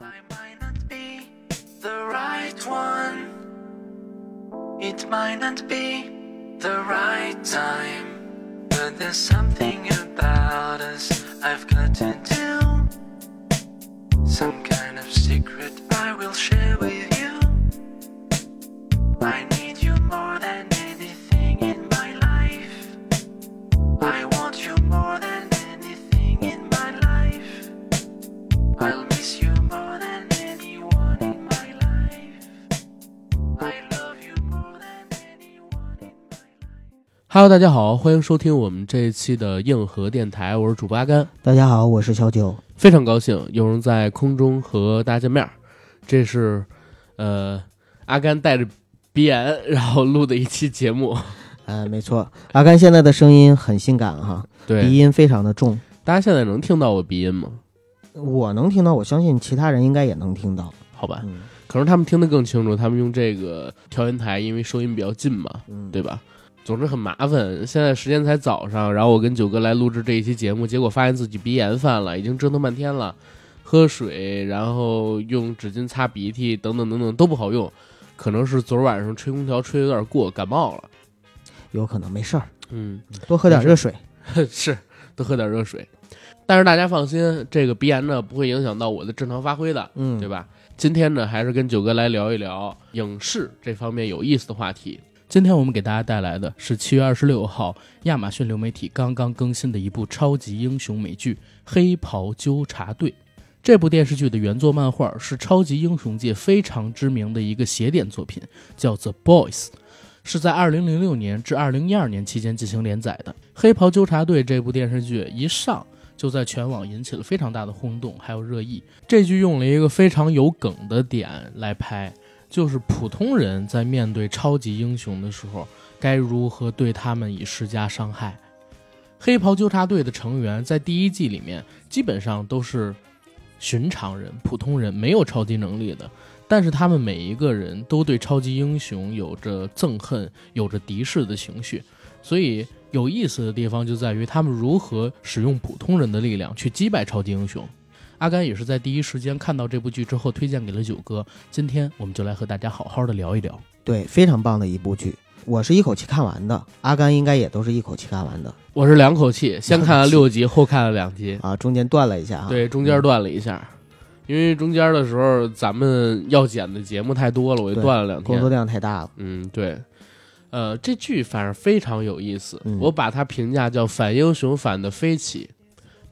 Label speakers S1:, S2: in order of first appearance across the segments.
S1: I might not be the right one. It might not be the right time. But there's something about us I've got to do. Some kind of secret I will share with you.
S2: Hello，大家好，欢迎收听我们这一期的硬核电台，我是主播阿甘，
S3: 大家好，我是小九。
S2: 非常高兴有人在空中和大家见面儿。这是呃阿甘带着鼻炎 然后录的一期节目，
S3: 呃，没错，阿甘现在的声音很性感哈，鼻，音非常的重。
S2: 大家现在能听到我鼻音吗？
S3: 我能听到，我相信其他人应该也能听到。
S2: 好吧，
S3: 嗯
S2: 可能他们听得更清楚，他们用这个调音台，因为收音比较近嘛，
S3: 嗯，
S2: 对吧？总之很麻烦。现在时间才早上，然后我跟九哥来录制这一期节目，结果发现自己鼻炎犯了，已经折腾半天了，喝水，然后用纸巾擦鼻涕，等等等等都不好用，可能是昨儿晚上吹空调吹有点过，感冒了。
S3: 有可能没事儿，
S2: 嗯，
S3: 多喝点热水。
S2: 是，多喝点热水。但是大家放心，这个鼻炎呢不会影响到我的正常发挥的，
S3: 嗯，
S2: 对？吧？今天呢，还是跟九哥来聊一聊影视这方面有意思的话题。今天我们给大家带来的是七月二十六号亚马逊流媒体刚刚更新的一部超级英雄美剧《黑袍纠察队》。这部电视剧的原作漫画是超级英雄界非常知名的一个邪典作品，叫《The Boys》，是在二零零六年至二零一二年期间进行连载的。《黑袍纠察队》这部电视剧一上就在全网引起了非常大的轰动，还有热议。这剧用了一个非常有梗的点来拍，就是普通人在面对超级英雄的时候，该如何对他们以施加伤害。黑袍纠察队的成员在第一季里面基本上都是寻常人、普通人，没有超级能力的，但是他们每一个人都对超级英雄有着憎恨、有着敌视的情绪，所以有意思的地方就在于他们如何使用普通人的力量去击败超级英雄。阿甘也是在第一时间看到这部剧之后推荐给了九哥，今天我们就来和大家好好的聊一聊。
S3: 对，非常棒的一部剧，我是一口气看完的。阿甘应该也都是一口气看完的
S2: 我是两口气，先看了六集，后看了两集，
S3: 啊，中间断了一下哈。
S2: 对，中间断了一下，因为中间的时候咱们要剪的节目太多了，我就断了两天
S3: 工作。量太大了。
S2: 嗯，对，呃，这剧反正非常有意思，
S3: 嗯
S2: 我把它评价叫反英雄反的飞起，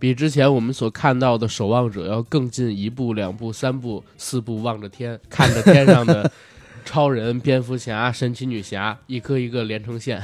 S2: 比之前我们所看到的《守望者》要更进一步、两步、三步、四步，望着天，看着天上的 超人、蝙蝠侠、神奇女侠，一颗一个连成线。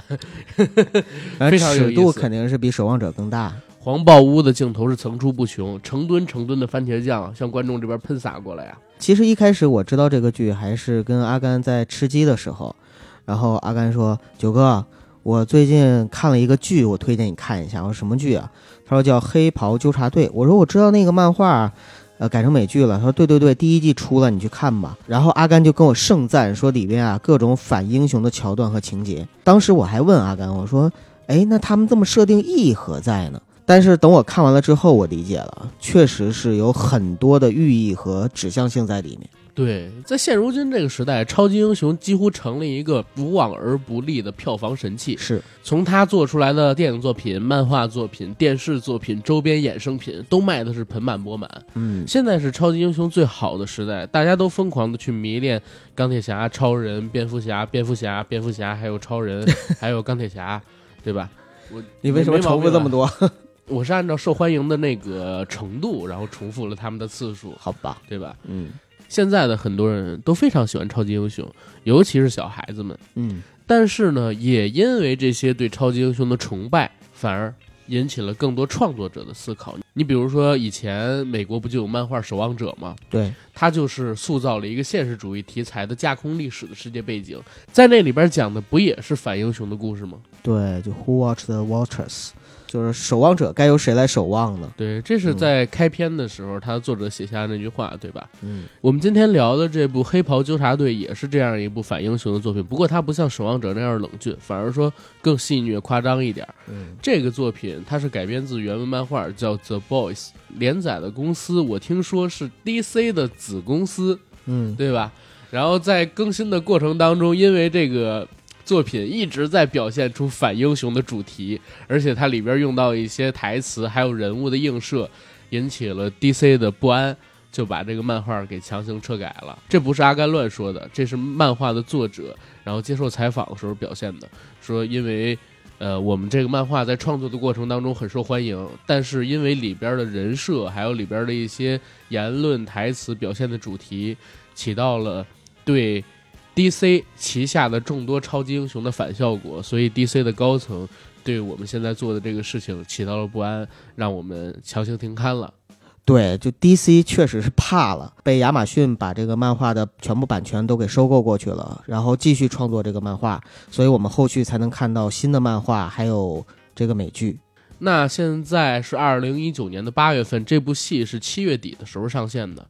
S3: 呃
S2: 非常有意思
S3: 尺度肯定是比守望者更大。
S2: 黄豹屋的镜头是层出不穷，成吨成吨的番茄酱向观众这边喷洒过来呀、
S3: 其实一开始我知道这个剧还是跟阿甘在吃鸡的时候，然后阿甘说：“九哥，我最近看了一个剧，我推荐你看一下。”我说：“什么剧啊？”他说：“叫《黑袍纠察队》。”我说：“我知道那个漫画，呃，改成美剧了。”他说：“对对对，第一季出了，你去看吧。”然后阿甘就跟我盛赞说里边啊各种反英雄的桥段和情节。当时我还问阿甘，我说：“哎，那他们这么设定意义何在呢？”但是等我看完了之后，我理解了，确实是有很多的寓意和指向性在里面。
S2: 对，在现如今这个时代，超级英雄几乎成了一个无往而不利的票房神器。
S3: 是，
S2: 从他做出来的电影作品、漫画作品、电视作品、周边衍生品，都卖的是盆满钵满。
S3: 嗯，
S2: 现在是超级英雄最好的时代，大家都疯狂的去迷恋钢铁侠、超人、蝙蝠侠、蝙蝠侠、蝙蝠侠，还有超人，还有钢铁侠，对吧？我
S3: 你为什么重复这么？多？
S2: 我是按照受欢迎的那个程度，然后重复了他们的次数，
S3: 好吧，
S2: 对吧？
S3: 嗯
S2: 现在的很多人都非常喜欢超级英雄，尤其是小孩子们。
S3: 嗯，
S2: 但是呢，也因为这些对超级英雄的崇拜，反而引起了更多创作者的思考。你比如说，以前美国不就有漫画《守望者》吗？
S3: 对，
S2: 它就是塑造了一个现实主义题材的架空历史的世界背景，在那里边讲的不也是反英雄的故事吗？
S3: 对，就 Who Watch the Watchers，就是守望者该由谁来守望呢？
S2: 对，这是在开篇的时候，他作者写下那句话，对吧？
S3: 嗯，
S2: 我们今天聊的这部《黑袍纠察队》也是这样一部反英雄的作品，不过它不像《守望者》那样冷峻，反而说更戏谑、夸张一点。
S3: 嗯，
S2: 这个作品它是改编自原文漫画，叫《The Boys》，连载的公司我听说是 DC 的子公司，
S3: 嗯，
S2: 对吧？然后在更新的过程当中，因为这个。作品一直在表现出反英雄的主题，而且它里边用到一些台词，还有人物的映射，引起了 DC 的不安，就把这个漫画给强行撤改了。这不是阿甘乱说的，这是漫画的作者，然后接受采访的时候表现的，说因为，呃，我们这个漫画在创作的过程当中很受欢迎，但是因为里边的人设，还有里边的一些言论台词表现的主题，起到了对。D.C. 旗下的众多超级英雄的反效果，所以 D.C. 的高层对我们现在做的这个事情起到了不安，让我们强行停刊了。
S3: 对，就 D.C. 确实是怕了，被亚马逊把这个漫画的全部版权都给收购过去了，然后继续创作这个漫画，所以我们后续才能看到新的漫画，还有这个美剧。
S2: 那现在是二零一九年的八月份，这部戏是七月底的时候上线的。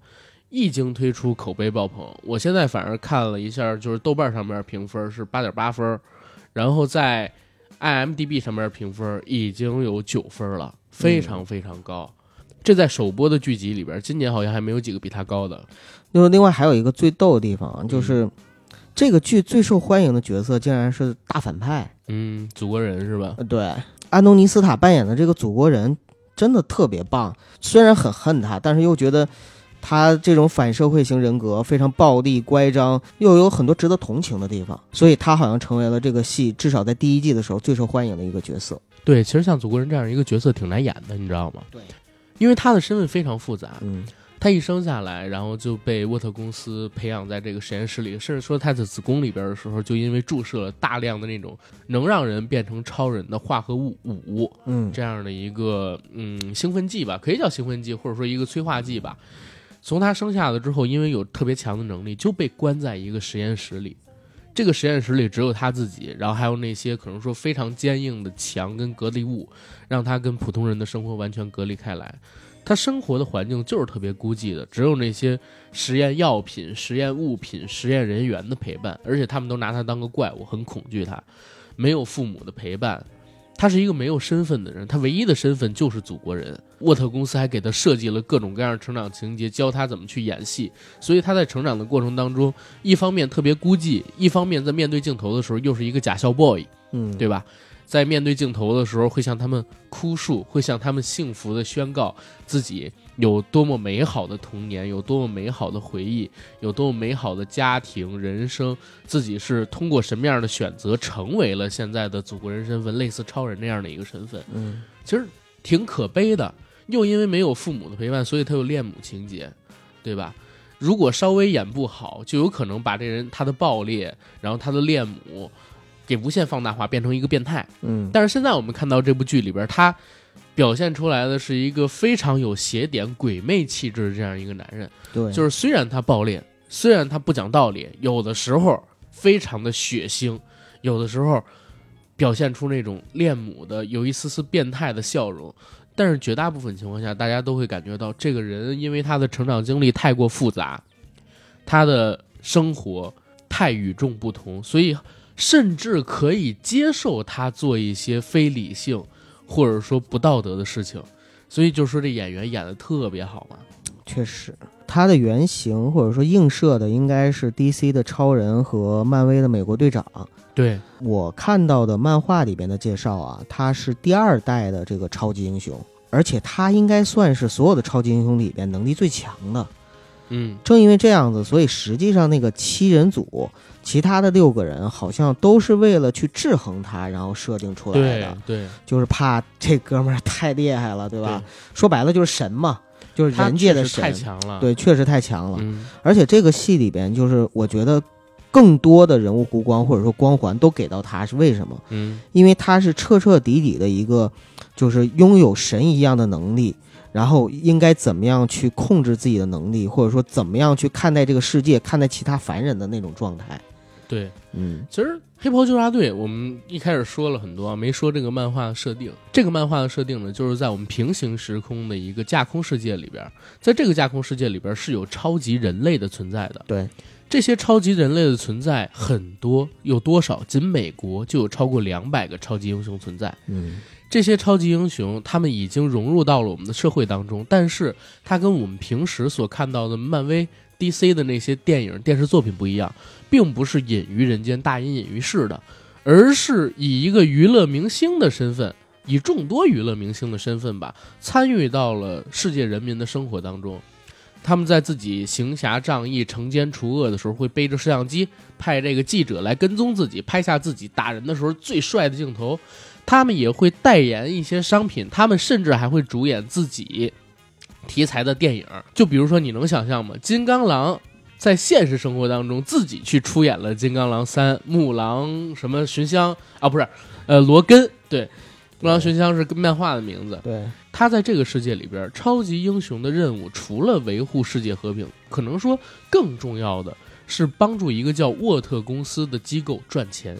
S2: 一经推出，口碑爆棚。我现在反而看了一下，就是豆瓣上面评分是八点八分，然后在 IMDB 上面评分已经有九分了，非常非常高。这在首播的剧集里边，今年好像还没有几个比它高的。
S3: 就另外还有一个最逗的地方，就是这个剧最受欢迎的角色竟然是大反派。
S2: 嗯，祖国人是吧？
S3: 对，安东尼斯塔扮演的这个祖国人真的特别棒，虽然很恨他，但是又觉得。他这种反社会型人格非常暴力、乖张，又有很多值得同情的地方，所以他好像成为了这个戏至少在第一季的时候最受欢迎的一个角色。
S2: 对，其实像祖国人这样一个角色挺难演的，你知道吗？
S3: 对，
S2: 因为他的身份非常复杂。
S3: 嗯，
S2: 他一生下来，然后就被沃特公司培养在这个实验室里，甚至说他的子宫里边的时候，就因为注射了大量的那种能让人变成超人的化合物五，
S3: 嗯，
S2: 这样的一个嗯兴奋剂吧，可以叫兴奋剂，或者说一个催化剂吧。从他生下了之后，因为有特别强的能力，就被关在一个实验室里。这个实验室里只有他自己，然后还有那些可能说非常坚硬的墙跟隔离物，让他跟普通人的生活完全隔离开来。他生活的环境就是特别孤寂的，只有那些实验药品、实验物品、实验人员的陪伴，而且他们都拿他当个怪物，很恐惧他。没有父母的陪伴。他是一个没有身份的人，他唯一的身份就是祖国人。沃特公司还给他设计了各种各样的成长情节，教他怎么去演戏。所以他在成长的过程当中，一方面特别孤寂，一方面在面对镜头的时候又是一个假笑 boy，
S3: 嗯，
S2: 对吧？在面对镜头的时候，会向他们哭诉，会向他们幸福的宣告自己有多么美好的童年，有多么美好的回忆，有多么美好的家庭人生，自己是通过什么样的选择成为了现在的祖国人身份，类似超人那样的一个身份。
S3: 嗯，
S2: 其实挺可悲的，又因为没有父母的陪伴，所以他有恋母情节，对吧？如果稍微演不好，就有可能把这人他的暴烈，然后他的恋母。给无限放大化，变成一个变态。
S3: 嗯，
S2: 但是现在我们看到这部剧里边，他表现出来的是一个非常有邪点、鬼魅气质的这样一个男人。
S3: 对，
S2: 就是虽然他暴烈，虽然他不讲道理，有的时候非常的血腥，有的时候表现出那种恋母的、有一丝丝变态的笑容，但是绝大部分情况下，大家都会感觉到这个人因为他的成长经历太过复杂，他的生活太与众不同，所以。甚至可以接受他做一些非理性，或者说不道德的事情，所以就说这演员演的特别好嘛。
S3: 确实，他的原型或者说映射的应该是 DC 的超人和漫威的美国队长。
S2: 对
S3: 我看到的漫画里边的介绍啊，他是第二代的这个超级英雄，而且他应该算是所有的超级英雄里边能力最强的。
S2: 嗯，
S3: 正因为这样子，所以实际上那个七人组。其他的六个人好像都是为了去制衡他，然后设定出来
S2: 的。对，
S3: 就是怕这哥们儿太厉害了，对吧？说白了就是神嘛，就是人界的神。
S2: 太强了。
S3: 对，确实太强了。
S2: 嗯。
S3: 而且这个戏里边，就是我觉得更多的人物弧光或者说光环都给到他，是为什么？
S2: 嗯。
S3: 因为他是彻彻底底的一个，就是拥有神一样的能力。然后应该怎么样去控制自己的能力，或者说怎么样去看待这个世界、看待其他凡人的那种状态，
S2: 对，
S3: 嗯
S2: 其实黑袍纠察队我们一开始说了很多，没说这个漫画的设定。这个漫画的设定呢，就是在我们平行时空的一个架空世界里边，在这个架空世界里边是有超级人类的存在的。
S3: 对，
S2: 这些超级人类的存在很多，有多少？仅美国就有超过两百个超级英雄存在。
S3: 嗯
S2: 这些超级英雄，他们已经融入到了我们的社会当中，但是它跟我们平时所看到的漫威、DC 的那些电影、电视作品不一样，并不是隐于人间、大隐隐于市的，而是以一个娱乐明星的身份，以众多娱乐明星的身份吧，参与到了世界人民的生活当中。他们在自己行侠仗义、惩奸除恶的时候，会背着摄像机，派这个记者来跟踪自己，拍下自己打人的时候最帅的镜头。他们也会代言一些商品，他们甚至还会主演自己题材的电影。就比如说，你能想象吗？金刚狼在现实生活当中自己去出演了《金刚狼三》，木狼什么寻香啊，不是，呃，罗根对，木狼寻香是漫画的名字。
S3: 对，
S2: 他在这个世界里边，超级英雄的任务除了维护世界和平，可能说更重要的是帮助一个叫沃特公司的机构赚钱。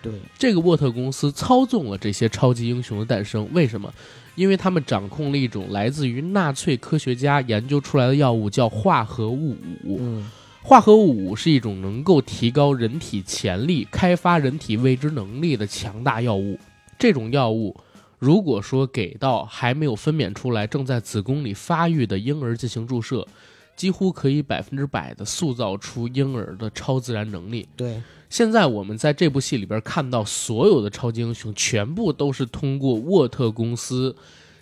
S3: 对，
S2: 这个沃特公司操纵了这些超级英雄的诞生。为什么？因为他们掌控了一种来自于纳粹科学家研究出来的药物，叫化合物五。
S3: 嗯
S2: 化合物五是一种能够提高人体潜力、开发人体未知能力的强大药物。这种药物，如果说给到还没有分娩出来、正在子宫里发育的婴儿进行注射，几乎可以百分之百的塑造出婴儿的超自然能力。
S3: 对，
S2: 现在我们在这部戏里边看到所有的超级英雄，全部都是通过沃特公司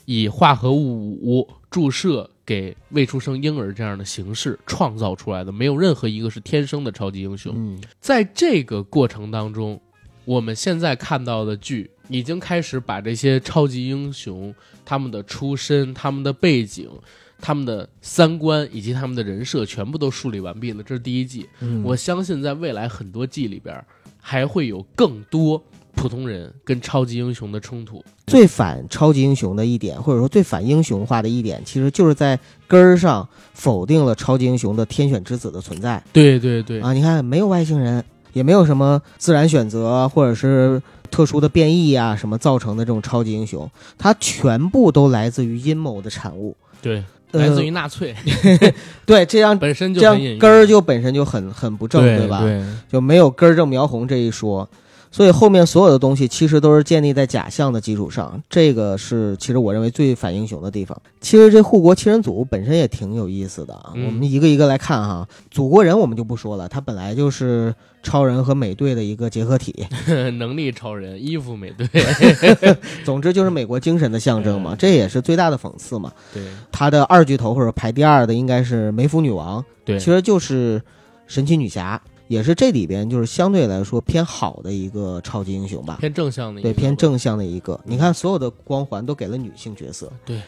S2: 以化合物五注射给未出生婴儿这样的形式创造出来的，没有任何一个是天生的超级英雄。
S3: 嗯
S2: 在这个过程当中，我们现在看到的剧已经开始把这些超级英雄他们的出身、他们的背景、他们的三观以及他们的人设全部都树立完毕了。这是第一季。
S3: 嗯，
S2: 我相信在未来很多季里边，还会有更多普通人跟超级英雄的冲突。
S3: 最反超级英雄的一点，或者说最反英雄化的一点，其实就是在根儿上否定了超级英雄的天选之子的存在
S2: 对对对，
S3: 啊！你看，没有外星人，也没有什么自然选择或者是特殊的变异啊、什么造成的这种超级英雄，它全部都来自于阴谋的产物。
S2: 对，
S3: 呃
S2: 来自于纳粹，
S3: 对，这样
S2: 本身就
S3: 根儿就本身就很很不正，吧？
S2: 对吧
S3: 就没有根儿正苗红这一说。所以后面所有的东西其实都是建立在假象的基础上，这个是其实我认为最反英雄的地方。其实这护国七人组本身也挺有意思的啊，
S2: 嗯
S3: 我们一个一个来看哈。祖国人我们就不说了，他本来就是超人和美队的一个结合体，
S2: 能力超人，衣服美队，
S3: 总之就是美国精神的象征嘛，
S2: 嗯
S3: 这也是最大的讽刺嘛。
S2: 对
S3: 他的二巨头或者排第二的应该是梅芙女王，
S2: 对，
S3: 其实就是神奇女侠，也是这里边就是相对来说偏好的一个超级英雄吧。
S2: 偏正向的一个，
S3: 对，偏。正向的一个。你看，所有的光环都给了女性角色。
S2: 对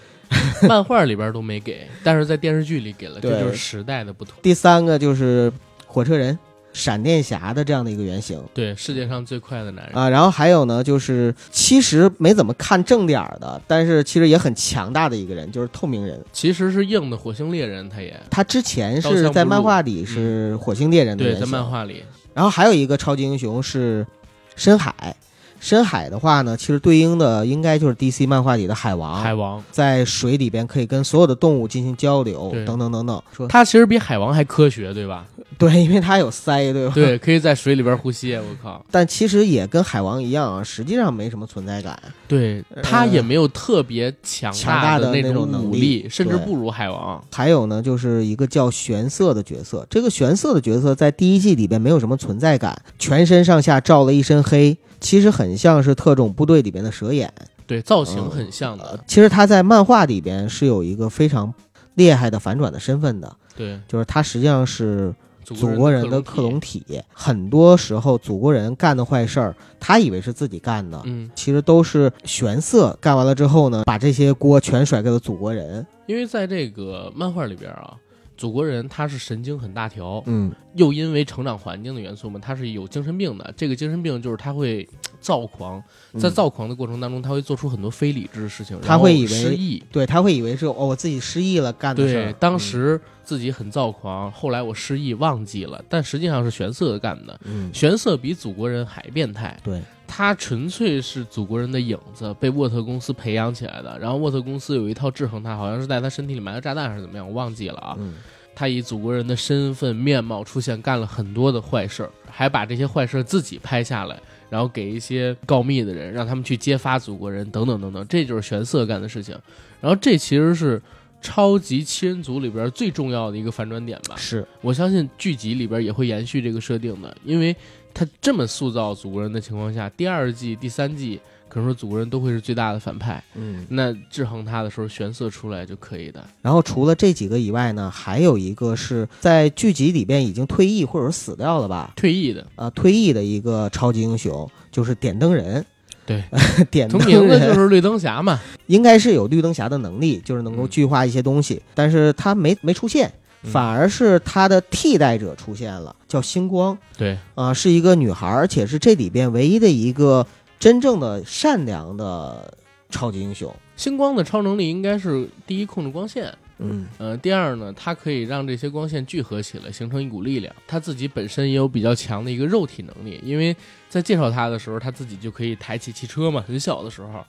S2: 漫画里边都没给，但是在电视剧里给了，这就是时代的不同。
S3: 第三个就是火车人、闪电侠的这样的一个原型
S2: 对，世界上最快的男人，
S3: 啊。然后还有呢，就是其实没怎么看正点儿的，但是其实也很强大的一个人，就是透明人。
S2: 其实是硬的火星猎人，他也
S3: 他之前是在漫画里是火星猎人的
S2: 对，在，漫画里，
S3: 然后还有一个超级英雄是深海。深海的话呢，其实对应的应该就是 DC 漫画里的海王，
S2: 海王，
S3: 在水里边可以跟所有的动物进行交流，等等等等。说
S2: 他其实比海王还科学，对吧？
S3: 对，因为它有鳃，对吧？。
S2: 对，可以在水里边呼吸。我靠，
S3: 但其实也跟海王一样啊，实际上没什么存在感。
S2: 对他也没有特别强
S3: 强大的
S2: 那
S3: 那种
S2: 武
S3: 能力
S2: 甚至不如海王。
S3: 还有呢，就是一个叫玄色的角色。这个玄色的角色在第一季里边没有什么存在感，全身上下罩了一身黑，其实很像是特种部队里边的蛇眼。
S2: 对，造型很像的。
S3: 其实他在漫画里边是有一个非常厉害的反转的身份的，
S2: 对，
S3: 就是他实际上是祖
S2: 祖
S3: 国人
S2: 的
S3: 的克隆体。很多时候，祖国人干的坏事儿，他以为是自己干的，
S2: 嗯，
S3: 其实都是玄色干完了之后呢，把这些锅全甩给了祖国人。
S2: 因为在这个漫画里边啊，祖国人他是神经很大条，
S3: 嗯
S2: 又因为成长环境的元素嘛，他是有精神病的。这个精神病就是他会躁狂，在
S3: 嗯
S2: 躁狂的过程当中，他会做出很多非理智的事情，
S3: 他会以为
S2: 失忆。
S3: 对他会以为是哦，我自己失忆了干的事
S2: 对
S3: 儿。，
S2: 当时自己很躁狂，后来我失忆忘记了，但实际上是玄色干的。
S3: 嗯，嗯，
S2: 玄色比祖国人还变态，
S3: 对，
S2: 他纯粹是祖国人的影子，被沃特公司培养起来的。然后沃特公司有一套制衡他，好像是在他身体里埋了炸弹还是怎么样，我忘记了啊。
S3: 嗯
S2: 他以祖国人的身份面貌出现，干了很多的坏事儿，还把这些坏事儿自己拍下来，然后给一些告密的人，让他们去揭发祖国人，等等等等，这就是玄色干的事情。然后这其实是超级七人组里边最重要的一个反转点吧。
S3: 是，
S2: 我相信剧集里边也会延续这个设定的，因为他这么塑造祖国人的情况下，第二季、第三季可能说祖国人都会是最大的反派。
S3: 嗯。
S2: 那制衡他的时候，玄色出来就可以的。
S3: 然后除了这几个以外呢，还有一个是在剧集里边已经退役或者是死掉了吧？
S2: 退役的，
S3: 啊，退役的一个超级英雄就是点灯人。
S2: 对，
S3: 点灯
S2: 名字就是绿灯侠嘛。
S3: 应该是有绿灯侠的能力，就是能够
S2: 嗯
S3: 巨化一些东西，但是他没没出现，
S2: 嗯
S3: 反而是他的替代者出现了，叫星光
S2: 对，
S3: 啊、是一个女孩，而且是这里边唯一的一个真正的善良的超级英雄。
S2: 星光的超能力应该是第一控制光线，
S3: 嗯
S2: 呃，第二呢，它可以让这些光线聚合起来，形成一股力量。他自己本身也有比较强的一个肉体能力，因为在介绍他的时候，他自己就可以抬起汽车嘛，很小的时候，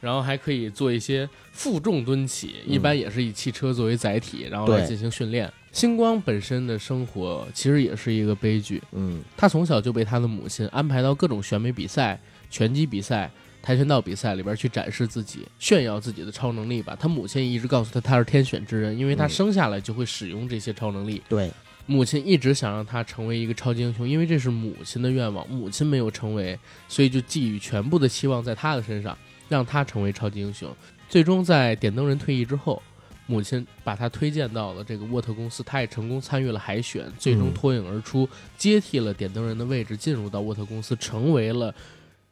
S2: 然后还可以做一些负重蹲起，一般也是以汽车作为载体，然后来进行训练。星光本身的生活其实也是一个悲剧，
S3: 嗯
S2: 他从小就被他的母亲安排到各种选美比赛、拳击比赛、跆拳道比赛里边去展示自己、炫耀自己的超能力吧。他母亲一直告诉他他是天选之人，因为他
S3: 嗯
S2: 生下来就会使用这些超能力。
S3: 对，
S2: 母亲一直想让他成为一个超级英雄，因为这是母亲的愿望，母亲没有成为，所以就寄予全部的期望在他的身上，让他成为超级英雄。最终在点灯人退役之后，母亲把他推荐到了这个沃特公司，他也成功参与了海选，最终
S3: 嗯
S2: 脱颖而出，接替了点灯人的位置，进入到沃特公司，成为了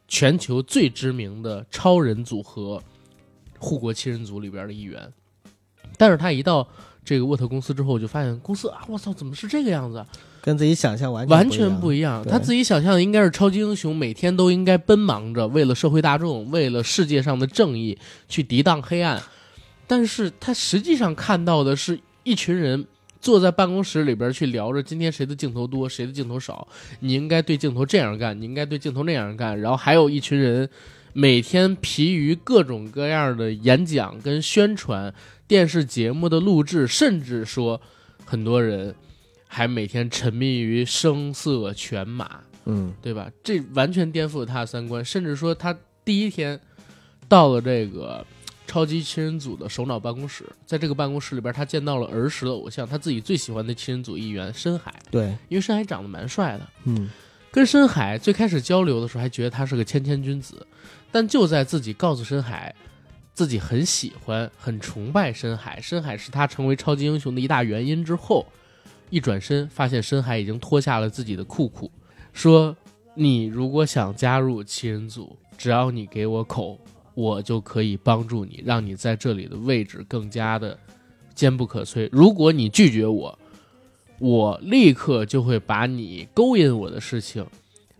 S2: 全球最知名的超人组合——护国七人组里边的一员。但是他一到这个沃特公司之后，就发现公司啊，我操，怎么是这个样子？
S3: 跟自己想象完
S2: 完
S3: 全
S2: 全不一样。他自己想象的应该是超级英雄，每天都应该奔忙着，为了社会大众，为了世界上的正义去抵挡黑暗。但是他实际上看到的是一群人坐在办公室里边去聊着今天谁的镜头多，谁的镜头少。你应该对镜头这样干，你应该对镜头那样干。然后还有一群人每天疲于各种各样的演讲跟宣传、电视节目的录制，甚至说很多人还每天沉迷于声色犬马，
S3: 嗯
S2: 对吧？这完全颠覆了他的三观，甚至说他第一天到了这个超级七人组的首脑办公室，在这个办公室里边，他见到了儿时的偶像，他自己最喜欢的七人组一员深海，
S3: 对，
S2: 因为深海长得蛮帅的。
S3: 嗯。
S2: 跟深海最开始交流的时候，还觉得他是个谦谦君子，但就在自己告诉深海自己很喜欢、很崇拜深海，深海是他成为超级英雄的一大原因之后，一转身发现深海已经脱下了自己的裤裤，说：“你如果想加入七人组，只要你给我口，我就可以帮助你，让你在这里的位置更加的坚不可摧。如果你拒绝我，我立刻就会把你勾引我的事情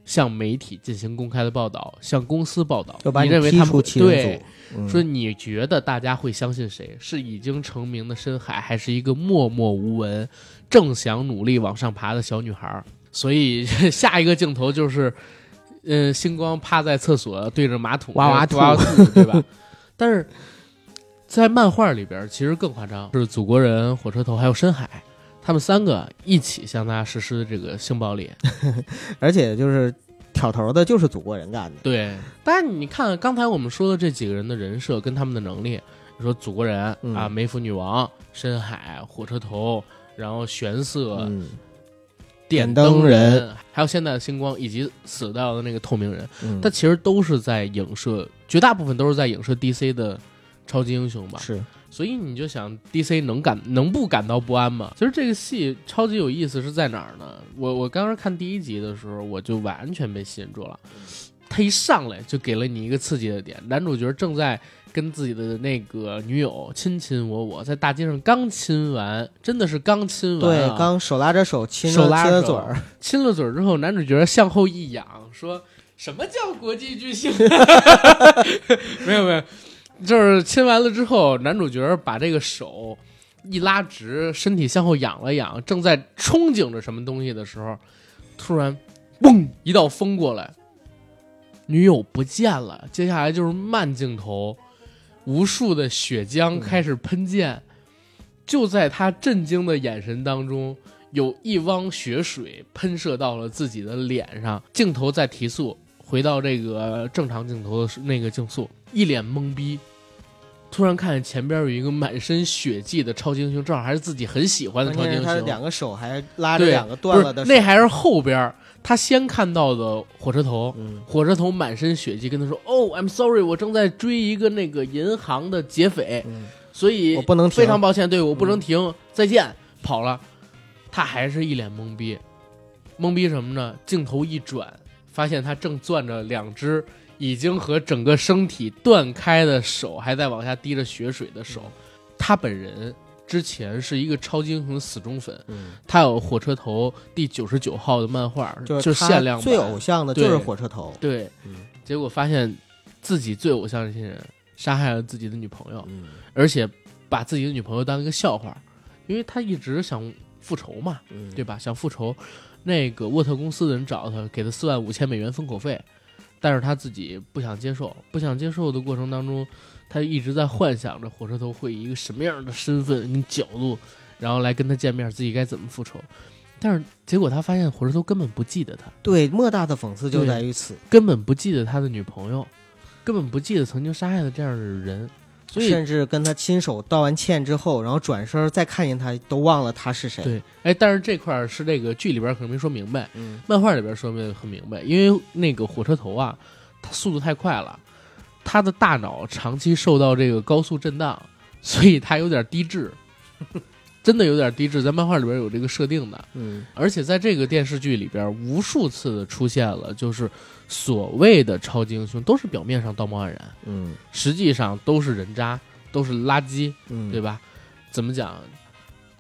S2: 向媒体进行公开的报道，向公司报道。
S3: 就把
S2: 你认为他们会
S3: 踢出七人
S2: 对
S3: 组。嗯
S2: 说你觉得大家会相信谁？是已经成名的深海，还是一个默默无闻、正想努力往上爬的小女孩？所以 下一个镜头就是，嗯、星光趴在厕所对着马桶
S3: 哇哇
S2: 吐，对吧？但是在漫画里边，其实更夸张，是祖国人、火车头还有深海，他们三个一起向他实施这个性暴力。
S3: 而且就是挑头的，就是祖国人干的。
S2: 对，但是你看刚才我们说的这几个人的人设跟他们的能力，你说祖国人、
S3: 嗯
S2: 啊，梅芙女王、深海、火车头，然后玄色、
S3: 嗯
S2: 点
S3: 点灯
S2: 人
S3: 人，
S2: 还有现在的星光以及死掉的那个透明人，
S3: 嗯，
S2: 它其实都是在影射，绝大部分都是在影射 DC 的超级英雄吧。
S3: 是
S2: 所以你就想，DC 能感能不感到不安吗？其实这个戏超级有意思是在哪儿呢？我我刚刚看第一集的时候，我就完全被吸引住了。他一上来就给了你一个刺激的点，男主角正在跟自己的那个女友亲亲我我，在大街上刚亲完，真的是刚亲完、
S3: 对
S2: 啊，，
S3: 刚手拉着手亲了
S2: 手拉手
S3: 亲了嘴儿，
S2: 亲了嘴儿之后，男主角向后一仰，说什么叫国际巨星？没有没有，就是亲完了之后，男主角把这个手一拉直，身体向后仰了仰，正在憧憬着什么东西的时候，突然嘣一道风过来，女友不见了。接下来就是慢镜头，无数的血浆开始喷溅，就在他震惊的眼神当中。有一汪血水喷射到了自己的脸上，镜头在提速，回到这个正常镜头的那个竞速，一脸懵逼。突然看见前边有一个满身血迹的超级英雄，正好还是自己很喜欢的超级英雄。
S3: 两个手还拉着，两个断了的手，
S2: 那还是后边他先看到的火车头，
S3: 嗯。
S2: 火车头满身血迹，跟他说：“哦，I'm sorry，我正在追一个那个银行的劫匪，
S3: 嗯，
S2: 所以
S3: 我不能停。
S2: 非常抱歉，对我不能
S3: 嗯
S2: 停，再见，跑了。”他还是一脸懵逼，懵逼什么呢？镜头一转，发现他正攥着两只已经和整个身体断开的手，还在往下滴着血水的手。他本人之前是一个超级英雄的死忠粉，
S3: 嗯，
S2: 他有火车头第九十九号的漫画，
S3: 就是他
S2: 限量版。
S3: 最偶像的就是
S2: 对。
S3: 火车头，
S2: 对，
S3: 嗯。
S2: 结果发现自己最偶像这些人杀害了自己的女朋友，
S3: 嗯。
S2: 而且把自己的女朋友当一个笑话，因为他一直想复仇嘛，
S3: 嗯，
S2: 对吧？想复仇，那个沃特公司的人找他，给他四万五千美元封口费，但是他自己不想接受，不想接受的过程当中，他一直在幻想着火车头会以一个什么样的身份跟角度，然后来跟他见面，自己该怎么复仇。但是结果他发现火车头根本不记得他，
S3: 对，莫大的讽刺就在于此，
S2: 根本不记得他的女朋友，根本不记得曾经杀害的这样的人，所以
S3: 甚至跟他亲手道完歉之后，然后转身再看见他，都忘了他是谁。
S2: 对，哎，但是这块儿是这个剧里边可能没说明白，
S3: 嗯，
S2: 漫画里边说明很明白，因为那个火车头啊，他速度太快了，他的大脑长期受到这个高速震荡，所以他有点低智，真的有点低智，在漫画里边有这个设定的，
S3: 嗯，
S2: 而且在这个电视剧里边，无数次的出现了，就是所谓的超级英雄都是表面上道貌岸然，
S3: 嗯。
S2: 实际上都是人渣，都是垃圾，
S3: 嗯，
S2: 对吧？怎么讲？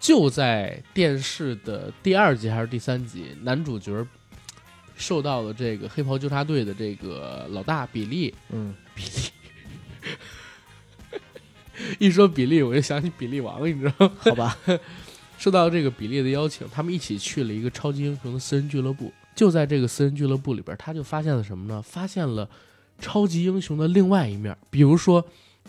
S2: 就在电视的第二集还是第三集，男主角受到了这个黑袍纠察队的这个老大比利，
S3: 嗯，
S2: 一说比利我就想起比利王，你知道吗？
S3: 好吧，
S2: 受到这个比利的邀请，他们一起去了一个超级英雄的私人俱乐部。就在这个私人俱乐部里边，他就发现了什么呢？发现了超级英雄的另外一面，比如说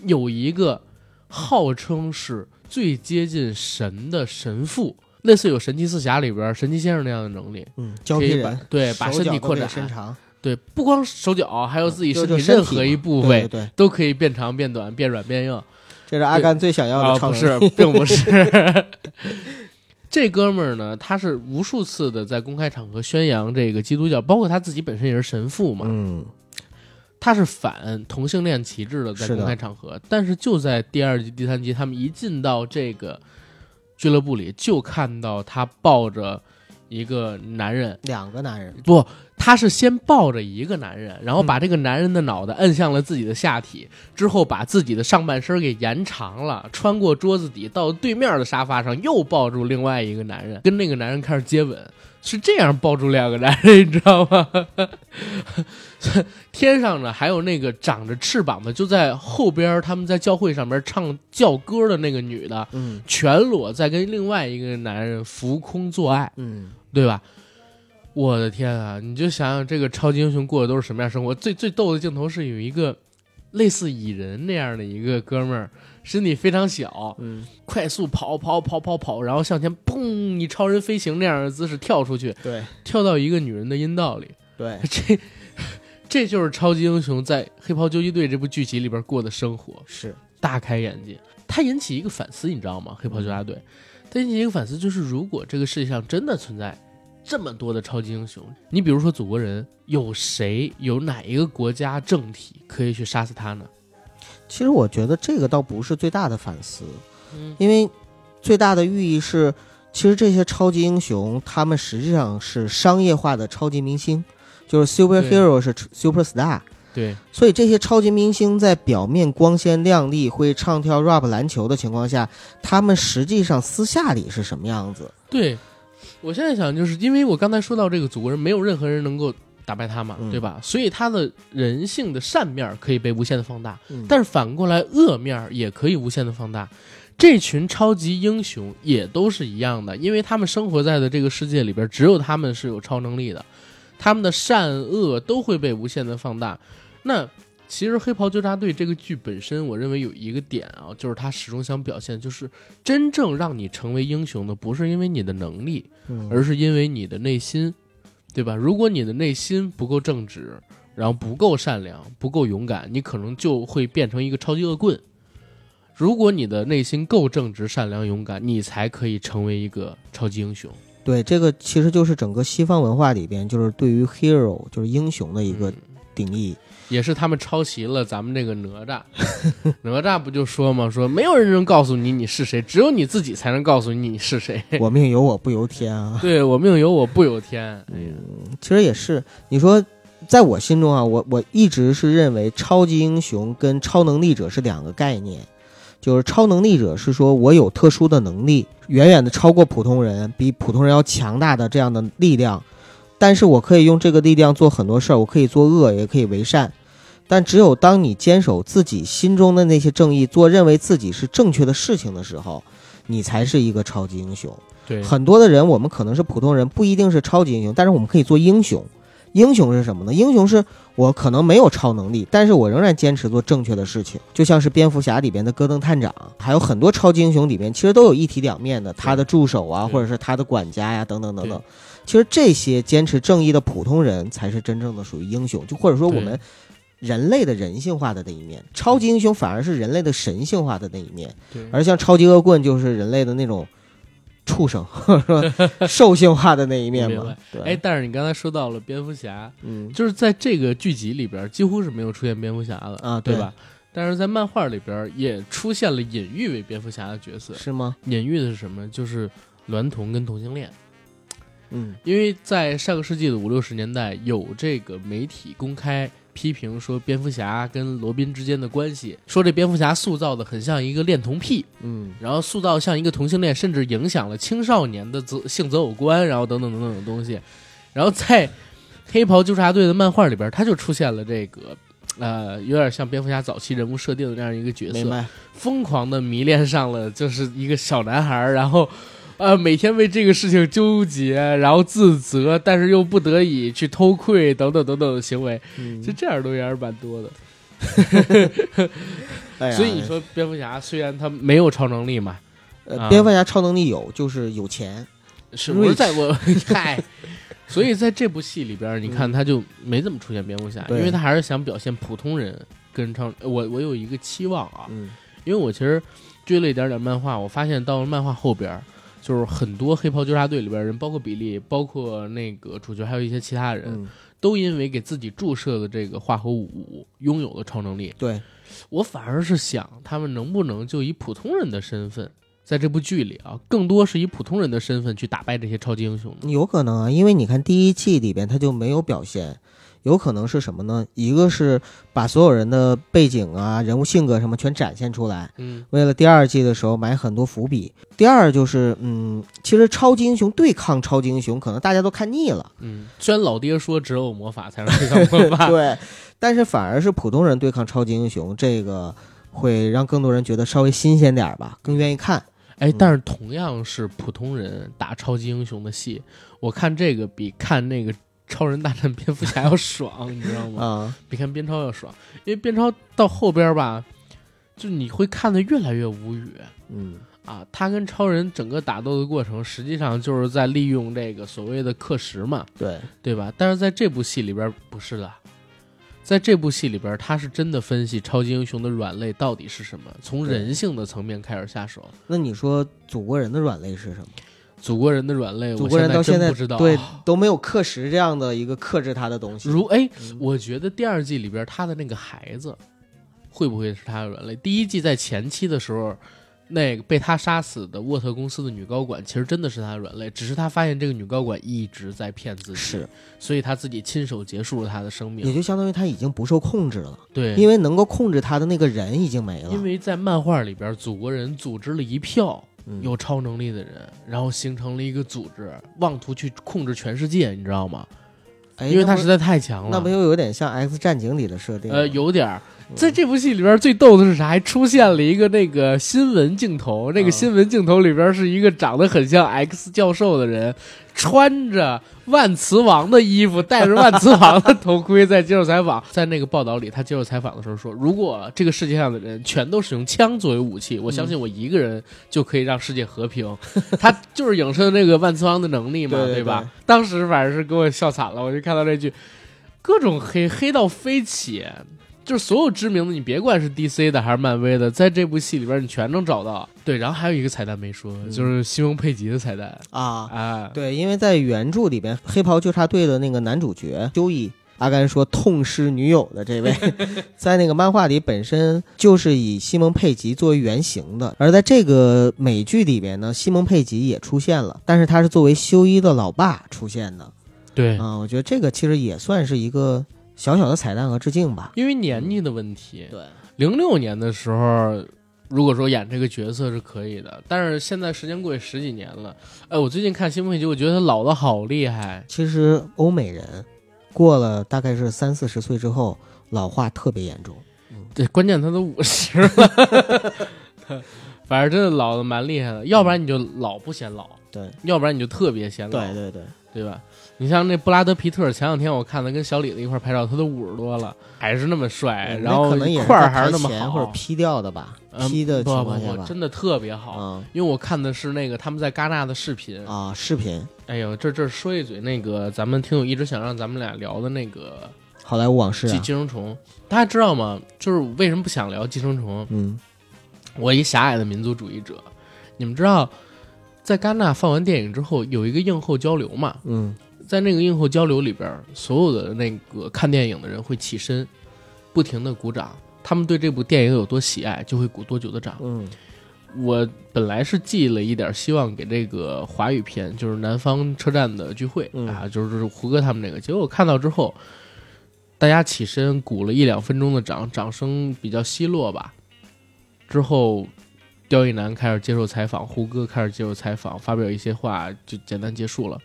S2: 有一个号称是最接近神的神父，类似有神奇四侠里边神奇先生那样的能力，
S3: 嗯，胶
S2: 可以把
S3: 皮人，
S2: 对把身体扩展
S3: 伸长，
S2: 对，不光手脚，还有自己身体任何一部位
S3: 对
S2: 都可以变长、变短、变软、变硬。
S3: 这是阿甘最想要
S2: 啊，
S3: 的超
S2: 不
S3: 能力。
S2: 是，并不是。这哥们儿呢，他是无数次的在公开场合宣扬这个基督教，包括他自己本身也是神父嘛，
S3: 嗯，
S2: 他是反同性恋旗帜的，在公开场合。但是就在第二集、第三集，他们一进到这个俱乐部里，就看到他抱着一个男人，
S3: 两个男人，
S2: 不，他是先抱着一个男人，然后把这个男人的脑袋摁向了自己的下体，之后把自己的上半身给延长了，穿过桌子底到对面的沙发上，又抱住另外一个男人，跟那个男人开始接吻，是这样抱住两个男人，你知道吗？天上呢还有那个长着翅膀的，就在后边，他们在教会上面唱教歌的那个女的，
S3: 嗯
S2: 全裸在跟另外一个男人浮空做爱。
S3: 嗯，
S2: 对吧？我的天啊！你就想想这个超级英雄过的都是什么样生活？最最逗的镜头是有一个类似蚁人那样的一个哥们儿，身体非常小，
S3: 嗯，
S2: 快速跑跑跑跑跑，然后向前砰以超人飞行那样的姿势跳出去，
S3: 对
S2: 跳到一个女人的阴道里。
S3: 对，
S2: 这这就是超级英雄在《黑袍纠集队》这部剧集里边过的生活。
S3: 是，
S2: 大开眼界。它引起一个反思，你知道吗？黑袍纠察队，它引起一个反思，就是如果这个世界上真的存在这么多的超级英雄，你比如说祖国人，有谁有哪一个国家政体可以去杀死他呢？
S3: 其实我觉得这个倒不是最大的反思，
S2: 嗯。
S3: 因为最大的寓意是，其实这些超级英雄他们实际上是商业化的超级明星，就是 superhero 是 super star，
S2: 对，
S3: 所以这些超级明星在表面光鲜亮丽、会唱跳 rap 篮球的情况下，他们实际上私下里是什么样子？
S2: 对，我现在想，就是因为我刚才说到这个祖国人，没有任何人能够打败他嘛，
S3: 嗯
S2: 对吧？所以他的人性的善面儿可以被无限的放大，
S3: 嗯
S2: 但是反过来恶面儿也可以无限的放大。这群超级英雄也都是一样的，因为他们生活在的这个世界里边，只有他们是有超能力的，他们的善恶都会被无限的放大。那其实《黑袍纠察队》这个剧本身，我认为有一个点啊，就是他始终想表现，就是真正让你成为英雄的，不是因为你的能力，
S3: 嗯
S2: 而是因为你的内心，对吧？如果你的内心不够正直，然后不够善良、不够勇敢，你可能就会变成一个超级恶棍。如果你的内心够正直、善良、勇敢，你才可以成为一个超级英雄。
S3: 对，这个其实就是整个西方文化里边，就是对于 hero 就是英雄的一个
S2: 嗯
S3: 定义。
S2: 也是他们抄袭了咱们这个哪吒，哪吒不就说嘛，说没有人能告诉你你是谁，只有你自己才能告诉你你是谁。
S3: 我命由我不由天啊！
S2: 对我命由我不由天。哎呀，
S3: 其实也是，你说，在我心中啊，我我一直是认为超级英雄跟超能力者是两个概念。就是超能力者是说我有特殊的能力，远远的超过普通人，比普通人要强大的这样的力量，但是我可以用这个力量做很多事儿，我可以做恶，也可以为善。但只有当你坚守自己心中的那些正义，做认为自己是正确的事情的时候，你才是一个超级英雄。
S2: 对，
S3: 很多的人，我们可能是普通人，不一定是超级英雄，但是我们可以做英雄。英雄是什么呢？英雄是我可能没有超能力，但是我仍然坚持做正确的事情，就像是蝙蝠侠里边的戈登探长，还有很多超级英雄里边，其实都有一体两面的，他的助手啊，或者是他的管家呀，等等等等。其实这些坚持正义的普通人才是真正的属于英雄，就或者说我们人类的人性化的那一面，超级英雄反而是人类的神性化的那一面。而像超级恶棍就是人类的那种畜生，兽性化的那一面嘛。对，
S2: 哎，，但是你刚才说到了蝙蝠侠，
S3: 嗯，
S2: 就是在这个剧集里边，几乎是没有出现蝙蝠侠的
S3: 啊对
S2: 对吧？但是在漫画里边也出现了隐喻为蝙蝠侠的角色。
S3: 是吗？
S2: 隐喻的是什么？就是娈童跟同性恋。
S3: 嗯
S2: 因为在上个世纪的五六十年代，有这个媒体公开批评说蝙蝠侠跟罗宾之间的关系，说这蝙蝠侠塑造的很像一个恋童癖，
S3: 嗯
S2: 然后塑造像一个同性恋，甚至影响了青少年的择性择偶观，然后等等等等的东西。然后在《黑袍纠察队》的漫画里边，他就出现了这个。呃，有点像蝙蝠侠早期人物设定的这样一个角色，疯狂的迷恋上了就是一个小男孩，然后，呃，每天为这个事情纠结，然后自责，但是又不得已去偷窥等等等等的行为，
S3: 嗯。
S2: 就这样东西还是蛮多的。
S3: 哎呀。
S2: 所以你说蝙蝠侠虽然他没有超能力嘛，
S3: 呃，
S2: 啊。
S3: 蝙蝠侠超能力有，就是有钱。
S2: 是我是在我 嗨，所以在这部戏里边，你看他就没怎么出现蝙蝠侠，因为他还是想表现普通人跟超。我我有一个期望啊，
S3: 嗯。
S2: 因为我其实追了一点点漫画，我发现到了漫画后边儿，就是很多黑袍纠察队里边人，包括比利，包括那个主角，还有一些其他人，
S3: 嗯，
S2: 都因为给自己注射的这个化合物拥有了超能力。
S3: 对，
S2: 我反而是想，他们能不能就以普通人的身份，在这部剧里啊，更多是以普通人的身份去打败这些超级英雄呢？
S3: 有可能啊，因为你看第一季里边他就没有表现。有可能是什么呢？一个是把所有人的背景啊、人物性格什么全展现出来，
S2: 嗯，
S3: 为了第二季的时候埋很多伏笔。第二就是，嗯，其实超级英雄对抗超级英雄，可能大家都看腻了，
S2: 嗯，虽然老爹说只有魔法才能对抗魔法，
S3: 对，但是反而是普通人对抗超级英雄，这个会让更多人觉得稍微新鲜点儿吧，更愿意看。
S2: 哎，但是同样是普通人打超级英雄的戏，我看这个比看那个超人大战蝙蝠侠要爽，你知道吗？
S3: 啊，
S2: 比看边超要爽，因为边超到后边吧，就你会看得越来越无语
S3: 嗯，
S2: 啊。他跟超人整个打斗的过程，实际上就是在利用这个所谓的课时嘛，
S3: 对，
S2: 对吧？但是在这部戏里边不是的，在这部戏里边，他是真的分析超级英雄的软肋到底是什么，从人性的层面开始下手。
S3: 那你说祖国人的软肋是什么？
S2: 祖国人的软肋，
S3: 祖国人
S2: 我
S3: 到现在
S2: 真不知道。
S3: 对都没有克时这样的一个克制他的东西。
S2: 如 哎，
S3: 嗯
S2: 我觉得第二季里边他的那个孩子，会不会是他的软肋？第一季在前期的时候，那个被他杀死的沃特公司的女高管，其实真的是他的软肋，只是他发现这个女高管一直在骗自己，
S3: 是，
S2: 所以他自己亲手结束了他的生命，
S3: 也就相当于他已经不受控制了，
S2: 对，
S3: 因为能够控制他的那个人已经没了。
S2: 因为在漫画里边，祖国人组织了一票
S3: 嗯
S2: 有超能力的人，然后形成了一个组织，妄图去控制全世界，你知道吗？
S3: 哎
S2: 因为他实在太强了。
S3: 那不又有点像《X 战警》里的设定？
S2: 呃，有点在这部戏里边最逗的是啥？还出现了一个那个新闻镜头，那个
S3: 嗯
S2: 新闻镜头里边是一个长得很像 X 教授的人，穿着万磁王的衣服，戴着万磁王的头盔在接受采访。在那个报道里，他接受采访的时候说：“如果这个世界上的人全都使用枪作为武器，我相信我一个人就可以让世界和平。他就是影射那个万磁王的能力嘛，
S3: 对对
S2: 吧
S3: 对？
S2: 当时反正是给我笑惨了，我就看到这句，各种黑黑到飞起。就是所有知名的，你别管是 DC 的还是漫威的，在这部戏里边你全能找到。对，然后还有一个彩蛋没说，就是西蒙佩吉的彩蛋。
S3: 啊，
S2: 啊，
S3: 对，因为在原著里边，黑袍纠察队的那个男主角修伊，阿甘说痛失女友的这位，在那个漫画里本身就是以西蒙佩吉作为原型的，而在这个美剧里边呢，西蒙佩吉也出现了，但是他是作为修一的老爸出现的。
S2: 对，
S3: 啊、我觉得这个其实也算是一个小小的彩蛋和致敬吧。
S2: 因为年纪的问题。
S3: 对，
S2: 零六年的时候，如果说演这个角色是可以的，但是现在时间过去十几年了，哎，我最近看西蒙佩吉，我觉得他老的好厉害。
S3: 其实欧美人过了大概是三四十岁之后，老化特别严重。
S2: 对，关键他都五十了，反正真的老的蛮厉害的。要不然你就老不显老，
S3: 对，
S2: 要不然你就特别显老。
S3: 对对对，
S2: 对吧？你像那布拉德皮特，前两天我看他跟小李子一块儿拍照，他都五十多了，还是那么帅，
S3: 嗯
S2: 然后
S3: 可能也
S2: 块儿还是那么好，
S3: 或者 P 掉的吧
S2: 嗯
S3: ，P 的情况下吧，
S2: 不真的特别好。
S3: 嗯
S2: 因为我看的是那个他们在戛纳的视频，
S3: 啊，视频
S2: 哎呦，这这说一嘴，那个咱们听友一直想让咱们俩聊的那个
S3: 好莱坞往事
S2: 寄
S3: 啊，
S2: 寄生虫，大家知道吗？就是为什么不想聊寄生虫？
S3: 嗯
S2: 我一狭隘的民族主义者，你们知道，在戛纳放完电影之后有一个映后交流嘛？
S3: 嗯
S2: 在那个映后交流里边，所有的那个看电影的人会起身，不停的鼓掌。他们对这部电影有多喜爱，就会鼓多久的掌。
S3: 嗯
S2: 我本来是寄了一点希望给这个华语片，就是南方车站的聚会、
S3: 嗯
S2: 啊，就是胡歌他们那个。结果我看到之后，大家起身鼓了一两分钟的掌，掌声比较稀落吧。之后，刁亦男开始接受采访，胡歌开始接受采访，发表一些话，就简单结束了。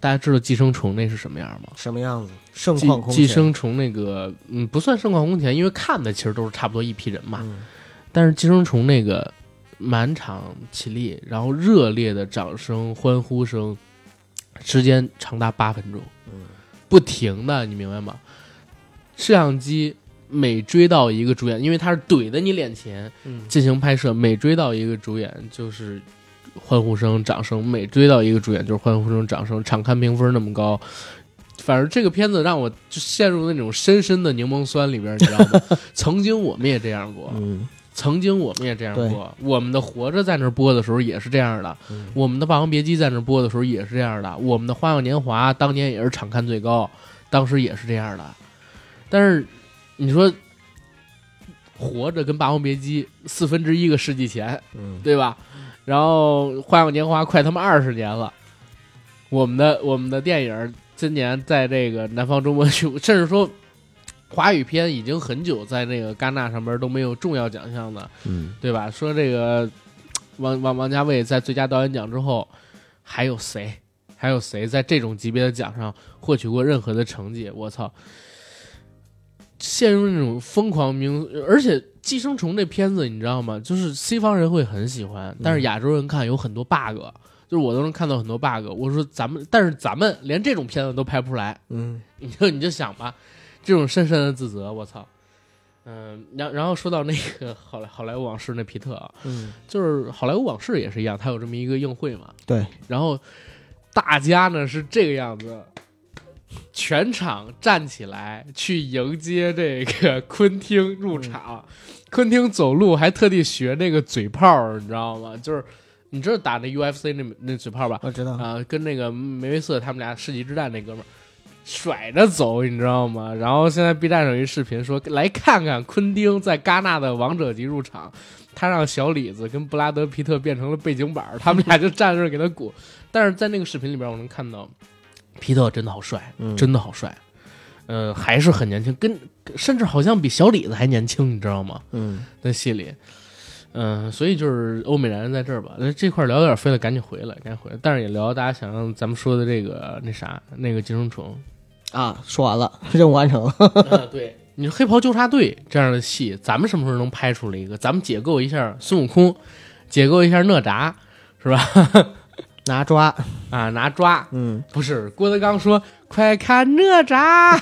S2: 大家知道寄生虫那是什么样吗？
S3: 什么样子？盛
S2: 寄
S3: 况空前
S2: 寄生虫那个，嗯，不算盛况空前，因为看的其实都是差不多一批人嘛。
S3: 嗯
S2: 但是寄生虫那个满场起立，然后热烈的掌声、欢呼声，时间长达八分钟，
S3: 嗯
S2: 不停的，你明白吗？摄像机每追到一个主演，因为他是怼在你脸前
S3: 嗯
S2: 进行拍摄，每追到一个主演就是欢呼声、掌声；每追到一个主演就是欢呼声、掌声，场刊评分那么高。反正这个片子让我就陷入那种深深的柠檬酸里边，你知道吗？曾经我们也这样过，
S3: 嗯
S2: 曾经我们也这样过，我们的《活着》在那播的时候也是这样的，
S3: 嗯
S2: 我们的《霸王别姬》在那播的时候也是这样的，我们的《花样年华》当年也是场刊最高，当时也是这样的。但是你说，《活着》跟《霸王别姬》四分之一个世纪前，
S3: 嗯
S2: 对吧？然后《花样年华》快他妈二十年了，我们的我们的电影今年在这个南方周末去，甚至说华语片已经很久在那个戛纳上边都没有重要奖项的，
S3: 嗯
S2: 对吧？说这个王王王家卫在最佳导演奖之后，还有谁？还有谁在这种级别的奖上获取过任何的成绩？我操！陷入那种疯狂名，而且《寄生虫》这片子你知道吗？就是西方人会很喜欢，但是亚洲人看有很多 bug，、就是我都能看到很多 bug。我说咱们，但是咱们连这种片子都拍不出来，
S3: 嗯
S2: 你就你就想吧，这种深深的自责，我操。嗯，然然后说到那个好莱好莱坞往事那皮特啊，
S3: 嗯，
S2: 就是好莱坞往事也是一样，他有这么一个映会嘛，
S3: 对，
S2: 然后大家呢是这个样子，全场站起来去迎接这个昆汀入场，昆汀走路还特地学那个嘴炮儿，你知道吗？就是你知道打那 UFC 那那嘴炮吧？
S3: 我知道，
S2: 啊、跟那个梅威瑟他们俩世纪之战那哥们儿，甩着走，你知道吗？然后现在 B 站上有一视频说，来看看昆汀在戛纳的王者级入场，他让小李子跟布拉德皮特变成了背景板，他们俩就站着给他鼓。但是在那个视频里边，我能看到皮特真的好帅，
S3: 嗯
S2: 真的好帅，呃，还是很年轻，跟甚至好像比小李子还年轻，你知道吗？
S3: 嗯，
S2: 在戏里，嗯、所以就是欧美男人在这儿吧，那这块儿聊有点飞了，赶紧回来，赶紧回来。但是也聊大家想让咱们说的这个那啥，那个寄生虫，
S3: 啊，说完了，任务完成了。
S2: 啊，对，你说黑袍纠察队这样的戏，咱们什么时候能拍出来一个？咱们解构一下孙悟空，解构一下哪吒，是吧？
S3: 拿抓，
S2: 啊，拿抓，
S3: 嗯，
S2: 不是郭德纲说快看哪吒，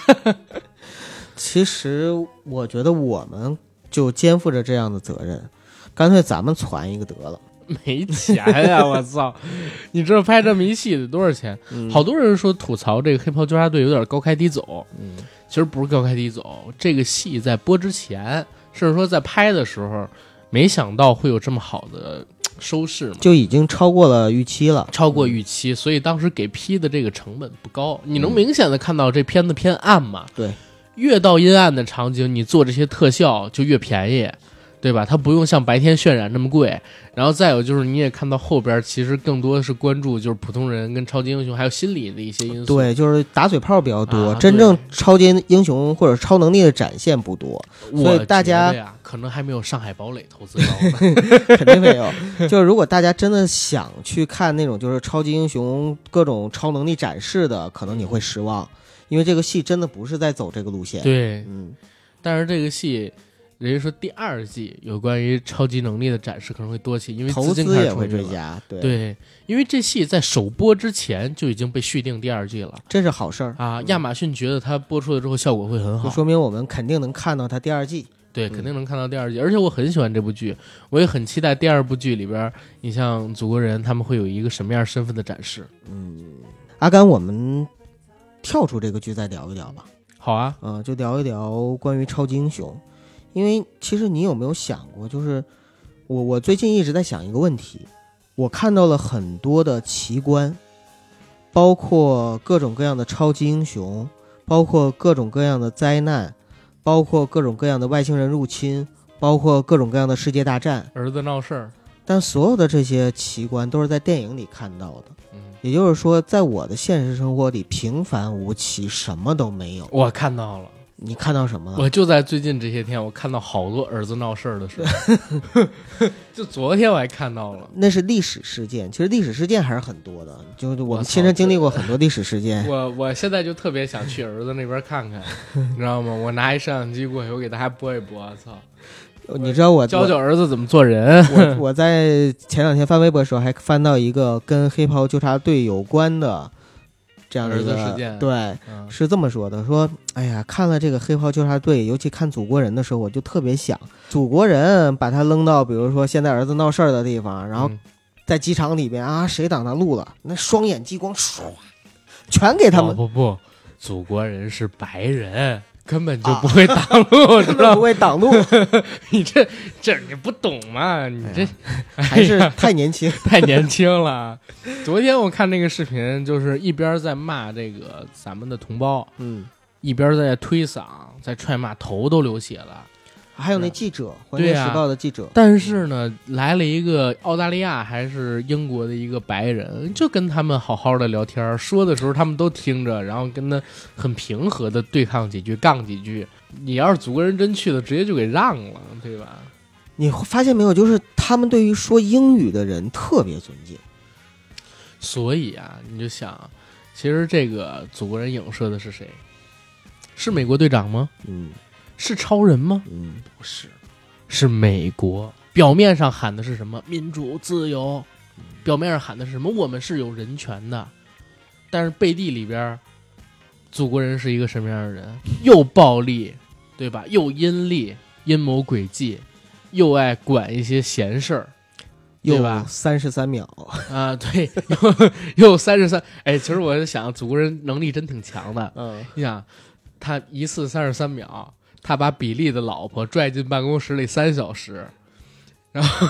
S3: 其实我觉得我们就肩负着这样的责任，干脆咱们传一个得了。
S2: 没钱呀、我操！你知道拍这么一戏得多少钱？
S3: 嗯。
S2: 好多人说吐槽这个黑袍纠察队有点高开低走，
S3: 嗯，
S2: 其实不是高开低走，这个戏在播之前，甚至说在拍的时候，没想到会有这么好的收视嘛，
S3: 就已经超过了预期了。
S2: 超过预期，所以当时给批的这个成本不高。你能明显的看到这片子偏暗嘛？
S3: 对，
S2: 越到阴暗的场景，你做这些特效就越便宜。对吧？它不用像白天渲染那么贵，然后再有就是你也看到后边，其实更多的是关注就是普通人跟超级英雄还有心理的一些因素。
S3: 对，就是打嘴炮比较多，
S2: 啊
S3: 真正超级英雄或者超能力的展现不多，
S2: 我
S3: 所以大家
S2: 可能还没有上海堡垒投资高呢。
S3: 肯定没有。就是如果大家真的想去看那种就是超级英雄各种超能力展示的，可能你会失望，因为这个戏真的不是在走这个路线。，
S2: 对，
S3: 嗯，
S2: 但是这个戏，人家说第二季有关于超级能力的展示可能会多起，因为
S3: 投
S2: 资
S3: 也会。追加，对，
S2: 对，因为这戏在首播之前就已经被续订第二季了
S3: 这是好事儿。
S2: 啊。亚马逊觉得它播出了之后效果会很好，
S3: 就说明我们肯定能看到它第二季。
S2: 对，肯定能看到第二季。而且我很喜欢这部剧，我也很期待第二部剧里边，你像祖国人他们会有一个什么样身份的展示。
S3: 嗯阿甘，我们跳出这个剧再聊一聊吧。
S2: 好啊，
S3: 嗯、就聊一聊关于超级英雄，因为其实你有没有想过，就是我我最近一直在想一个问题，我看到了很多的奇观，包括各种各样的超级英雄，包括各种各样的灾难，包括各种各样的外星人入侵，包括各种各样的世界大战，
S2: 儿子闹事儿，
S3: 但所有的这些奇观都是在电影里看到的。
S2: 嗯，
S3: 也就是说，在我的现实生活里平凡无奇，什么都没有。
S2: 我看到了。
S3: 你看到什么了？
S2: 我就在最近这些天，我看到好多儿子闹事儿的事儿，就昨天我还看到了。
S3: 那是历史事件，其实历史事件还是很多的，就是我们亲身经历过很多历史事件。
S2: 我我现在就特别想去儿子那边看看，你知道吗？我拿一摄像机过去，我给大家播一播。操，
S3: 你知道我
S2: 教教儿子怎么做人。
S3: 我我我在前两天翻微博的时候，还翻到一个跟黑袍纠察队有关的这样的一个
S2: 儿子事件
S3: 对，
S2: 嗯
S3: 是这么说的：说，哎呀，看了这个黑袍纠察队，尤其看祖国人的时候，我就特别想祖国人把他扔到比如说现在儿子闹事儿的地方，然后
S2: 嗯
S3: 在机场里边啊，谁挡他路了？那双眼激光唰，全给他们，
S2: 不不不，祖国人是白人，根本就不会挡路？
S3: 根本不会挡路，
S2: 你这这你不懂嘛？你这、
S3: 还是 太年轻。
S2: 太年轻了。昨天我看那个视频，就是一边在骂这个咱们的同胞，
S3: 嗯，
S2: 一边在推搡，在踹骂，头都流血了。
S3: 还有那记者，《环球时报》的记者，
S2: 但是呢，来了一个澳大利亚还是英国的一个白人，就跟他们好好的聊天，说的时候他们都听着，然后跟他很平和的对抗几句，杠几句。你要是祖国人真去了，直接就给让了，对吧？
S3: 你发现没有？就是他们对于说英语的人特别尊敬。
S2: 所以啊，你就想，其实这个祖国人影射的是谁？是美国队长吗？
S3: 嗯
S2: 是超人吗？
S3: 嗯，
S2: 不是，是美国。表面上喊的是什么？民主自由。表面上喊的是什么？我们是有人权的。但是背地里边，祖国人是一个什么样的人？又暴力，对吧？又阴厉，阴谋诡计，又爱管一些闲事儿，对
S3: 又
S2: 吧？
S3: 三十三秒，
S2: 啊，对，又 又三十三。哎，其实我在想，祖国人能力真挺强的。
S3: 嗯，
S2: 你想，他一次三十三秒，他把比利的老婆拽进办公室里三小时，然后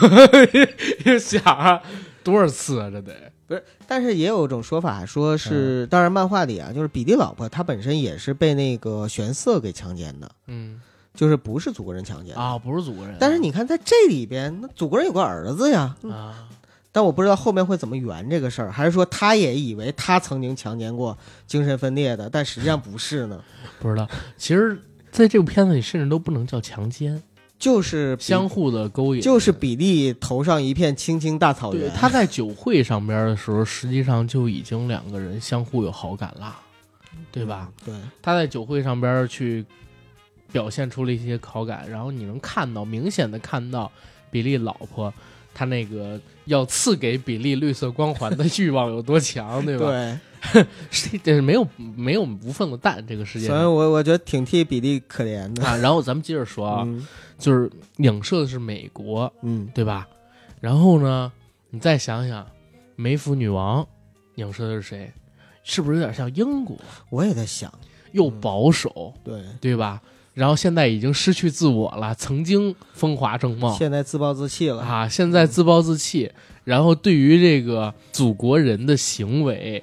S2: 就想啊，多少次啊？这得不是
S3: 但是也有一种说法，说是、当然漫画里啊，就是比利老婆她本身也是被那个玄色给强奸的，
S2: 嗯
S3: 就是不是祖国人强奸的。
S2: 啊，不是祖国人，
S3: 但是你看在这里边，那祖国人有个儿子呀，
S2: 啊，
S3: 但我不知道后面会怎么圆这个事儿，还是说他也以为他曾经强奸过精神分裂的，但实际上不是呢？
S2: 不知道。其实，在这部片子里，甚至都不能叫强奸，
S3: 就是
S2: 相互的勾引，
S3: 就是比利头上一片青青大草，原，
S2: 他在酒会上边的时候，实际上就已经两个人相互有好感啦，对吧？
S3: 对，
S2: 他在酒会上边去表现出了一些好感，然后你能看到明显的看到比利老婆她那个要赐给比利绿色光环的欲望有多强，对吧？
S3: 对，
S2: 是，这是没有没有无缝的蛋这个世界
S3: 所以我我觉得挺替比利可怜的。
S2: 啊。然后咱们接着说啊，
S3: 嗯
S2: 就是影射的是美国，
S3: 嗯，
S2: 对吧？然后呢，你再想想，梅芙女王影射的是谁？是不是有点像英国？
S3: 我也在想，
S2: 又保守，
S3: 对，
S2: 对吧？然后现在已经失去自我了，曾经风华正茂
S3: 现在自暴自弃了。
S2: 啊，现在自暴自弃，然后对于这个祖国人的行为，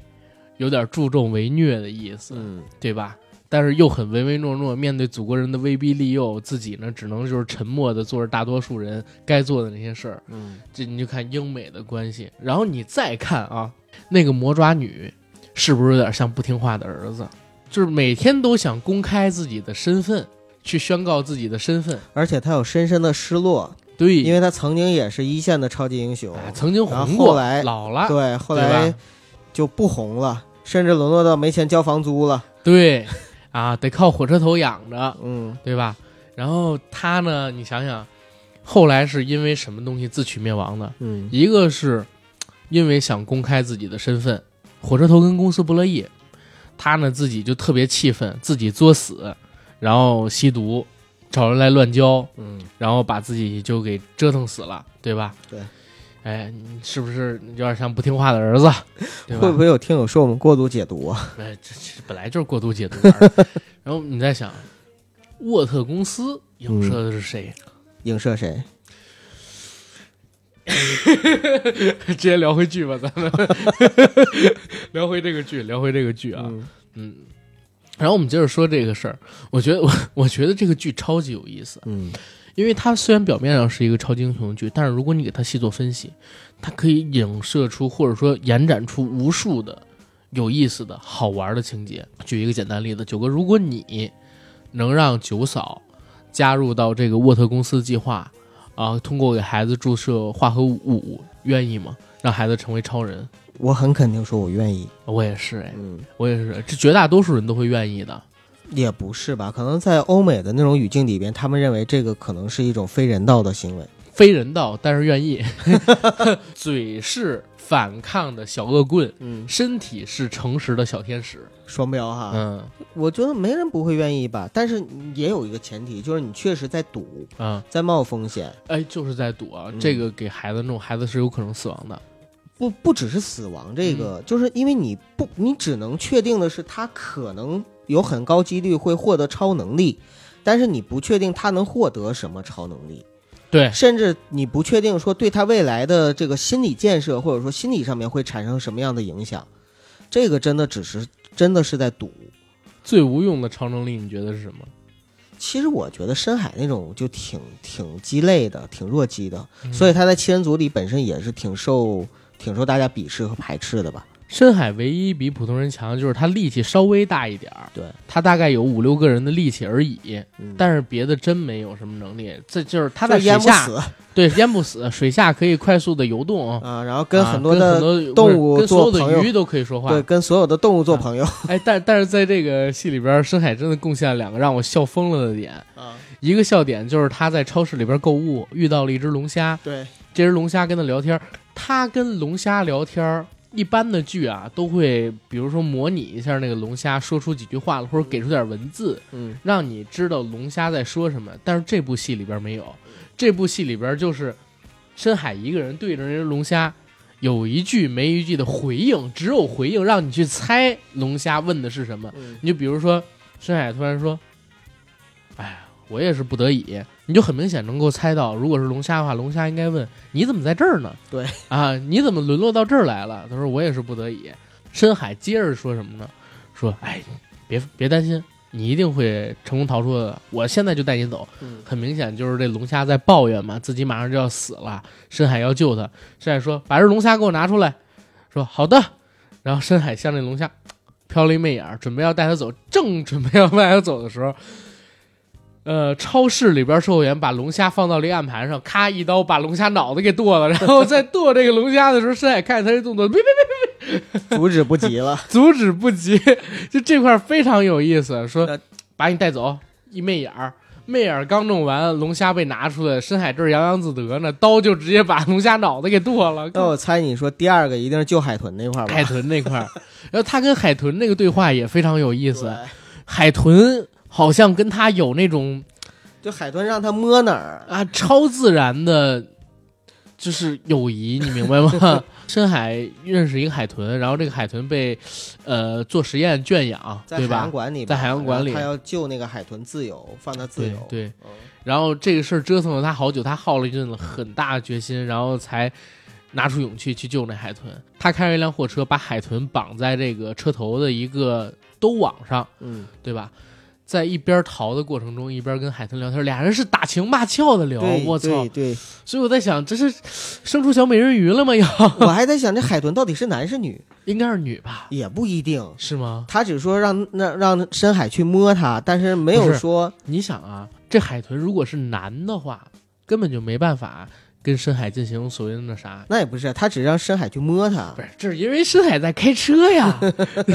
S2: 有点助纣为虐的意思，
S3: 嗯，
S2: 对吧？但是又很唯唯诺诺，面对祖国人的威逼利诱，自己呢只能就是沉默的做着大多数人该做的那些事儿。
S3: 嗯，
S2: 这你就看英美的关系，然后你再看啊，那个魔爪女是不是有点像不听话的儿子？就是每天都想公开自己的身份，去宣告自己的身份。
S3: 而且他有深深的失落，
S2: 对，
S3: 因为他曾经也是一线的超级英雄，
S2: 哎曾经红过，
S3: 后来
S2: 老了，
S3: 对，后来就不红了，甚至沦落到没钱交房租了。
S2: 对，啊，得靠火车头养着，
S3: 嗯。
S2: 对吧？然后他呢，你想想，后来是因为什么东西自取灭亡的？
S3: 嗯。
S2: 一个是因为想公开自己的身份，火车头跟公司不乐意，他呢自己就特别气愤，自己作死，然后吸毒，找人来乱交，
S3: 嗯，
S2: 然后把自己就给折腾死了，对吧？
S3: 对。
S2: 哎，你是不是有点像不听话的儿子？对吧？
S3: 会不会有听友说我们过度解读啊？
S2: 哎，这这本来就是过度解读。然后你在想，沃特公司影射的是谁？
S3: 影射谁？
S2: 直接聊回剧吧，咱们聊回这个剧，聊回这个剧啊。
S3: 嗯
S2: 嗯，然后我们接着说这个事儿。我觉得我 我觉得这个剧超级有意思，
S3: 嗯
S2: 因为它虽然表面上是一个超级英雄剧，但是如果你给它细做分析，它可以影射出或者说延展出无数的有意思的好玩的情节。举一个简单例子，九哥，如果你能让九嫂加入到这个沃特公司计划啊，通过给孩子注射化合物，愿意吗？让孩子成为超人？
S3: 我很肯定说我愿意。
S2: 我也是哎，
S3: 嗯，
S2: 我也是，这绝大多数人都会愿意的。
S3: 也不是吧？可能在欧美的那种语境里边，他们认为这个可能是一种非人道的行为。
S2: 非人道，但是愿意。嘴是反抗的小恶棍，
S3: 嗯，
S2: 身体是诚实的小天使。
S3: 双标哈。
S2: 嗯
S3: 我觉得没人不会愿意吧，但是也有一个前提，就是你确实在赌，
S2: 啊，
S3: 在冒风险，
S2: 哎，就是在赌啊，
S3: 嗯
S2: 这个给孩子弄，孩子是有可能死亡的。
S3: 不不只是死亡这个，
S2: 嗯
S3: 就是因为你不，你只能确定的是他可能有很高几率会获得超能力，但是你不确定他能获得什么超能力，
S2: 对，
S3: 甚至你不确定说对他未来的这个心理建设或者说心理上面会产生什么样的影响，这个真的只是真的是在赌。
S2: 最无用的超能力，你觉得是什么？
S3: 其实我觉得深海那种就挺挺鸡肋的，挺弱鸡的，
S2: 嗯
S3: 所以他在七人组里本身也是挺受挺受大家鄙视和排斥的吧。
S2: 深海唯一比普通人强，就是他力气稍微大一点儿，
S3: 对，
S2: 他大概有五六个人的力气而已，
S3: 嗯，
S2: 但是别的真没有什么能力。这就是他
S3: 就
S2: 在水下，
S3: 淹不死
S2: 对，淹不死，水下可以快速的游动，
S3: 啊，然后跟
S2: 啊
S3: 很多的、
S2: 跟很多
S3: 动物
S2: 跟所有
S3: 做朋友
S2: 的鱼都可以说话。
S3: 对，跟所有的动物做
S2: 啊
S3: 朋友
S2: 哎，但但是在这个戏里边，深海真的贡献了两个让我笑疯了的点。
S3: 啊，
S2: 一个笑点就是他在超市里边购物，遇到了一只龙虾，
S3: 对，
S2: 这只龙虾跟他聊天，他跟龙虾聊天。一般的剧啊，都会比如说模拟一下那个龙虾说出几句话了，或者给出点文字，
S3: 嗯
S2: 让你知道龙虾在说什么。但是这部戏里边没有，这部戏里边就是深海一个人对着那只龙虾，有一句没一句的回应，只有回应，让你去猜龙虾问的是什么。
S3: 嗯
S2: 你就比如说，深海突然说：“哎，我也是不得已。你就很明显能够猜到，如果是龙虾的话，龙虾应该问你怎么在这儿呢？
S3: 对
S2: 啊，你怎么沦落到这儿来了？他说我也是不得已。深海接着说什么呢？说哎，别别担心，你一定会成功逃出的。我现在就带你走。
S3: 嗯
S2: 很明显就是这龙虾在抱怨嘛，自己马上就要死了，深海要救他。深海说：“把这龙虾给我拿出来。”说：“好的。”然后深海向那龙虾 瞟了一媚眼儿，准备要带他走。正准备要带他走的时候，呃，超市里边售货员把龙虾放到了一个案盘上，咔一刀把龙虾脑袋给剁了。然后在剁这个龙虾的时候，深海看见他这动作，别别别，
S3: 阻止不及了。
S2: 阻止不及。就这块儿非常有意思，说把你带走，一媚眼儿。媚眼儿刚弄完，龙虾被拿出来，深海这儿洋洋自得呢，刀就直接把龙虾脑袋给剁了。
S3: 那我猜你说第二个一定是救海豚那块儿吧？
S2: 海豚那块儿，然后他跟海豚那个对话也非常有意思。海豚好像跟他有那种
S3: 就海豚让他摸哪儿，
S2: 啊超自然的，就是友谊，你明白吗？深海认识一个海豚，然后这个海豚被呃做实验圈养，对吧
S3: 在海洋？馆里，
S2: 在海洋馆里
S3: 他要救那个海豚自由，放它自由。
S2: 对对，
S3: 嗯
S2: 然后这个事儿折腾了他好久，他耗了一阵子很大的决心，然后才拿出勇气去救那海豚。他开着一辆货车，把海豚绑在这个车头的一个兜网上，
S3: 嗯，
S2: 对吧？在一边逃的过程中，一边跟海豚聊天，俩人是打情骂俏的聊，我操！
S3: 对对，
S2: 所以我在想，这是生出小美人鱼了吗？要
S3: 我还在想这海豚到底是男是女，
S2: 应该是女吧？
S3: 也不一定。
S2: 是吗？
S3: 他只说让让让深海去摸它，但是没有说
S2: 你想啊，这海豚如果是男的话，根本就没办法跟深海进行所谓的那啥。
S3: 那也不是，他只是让深海去摸他
S2: 不。是，这是因为深海在开车呀？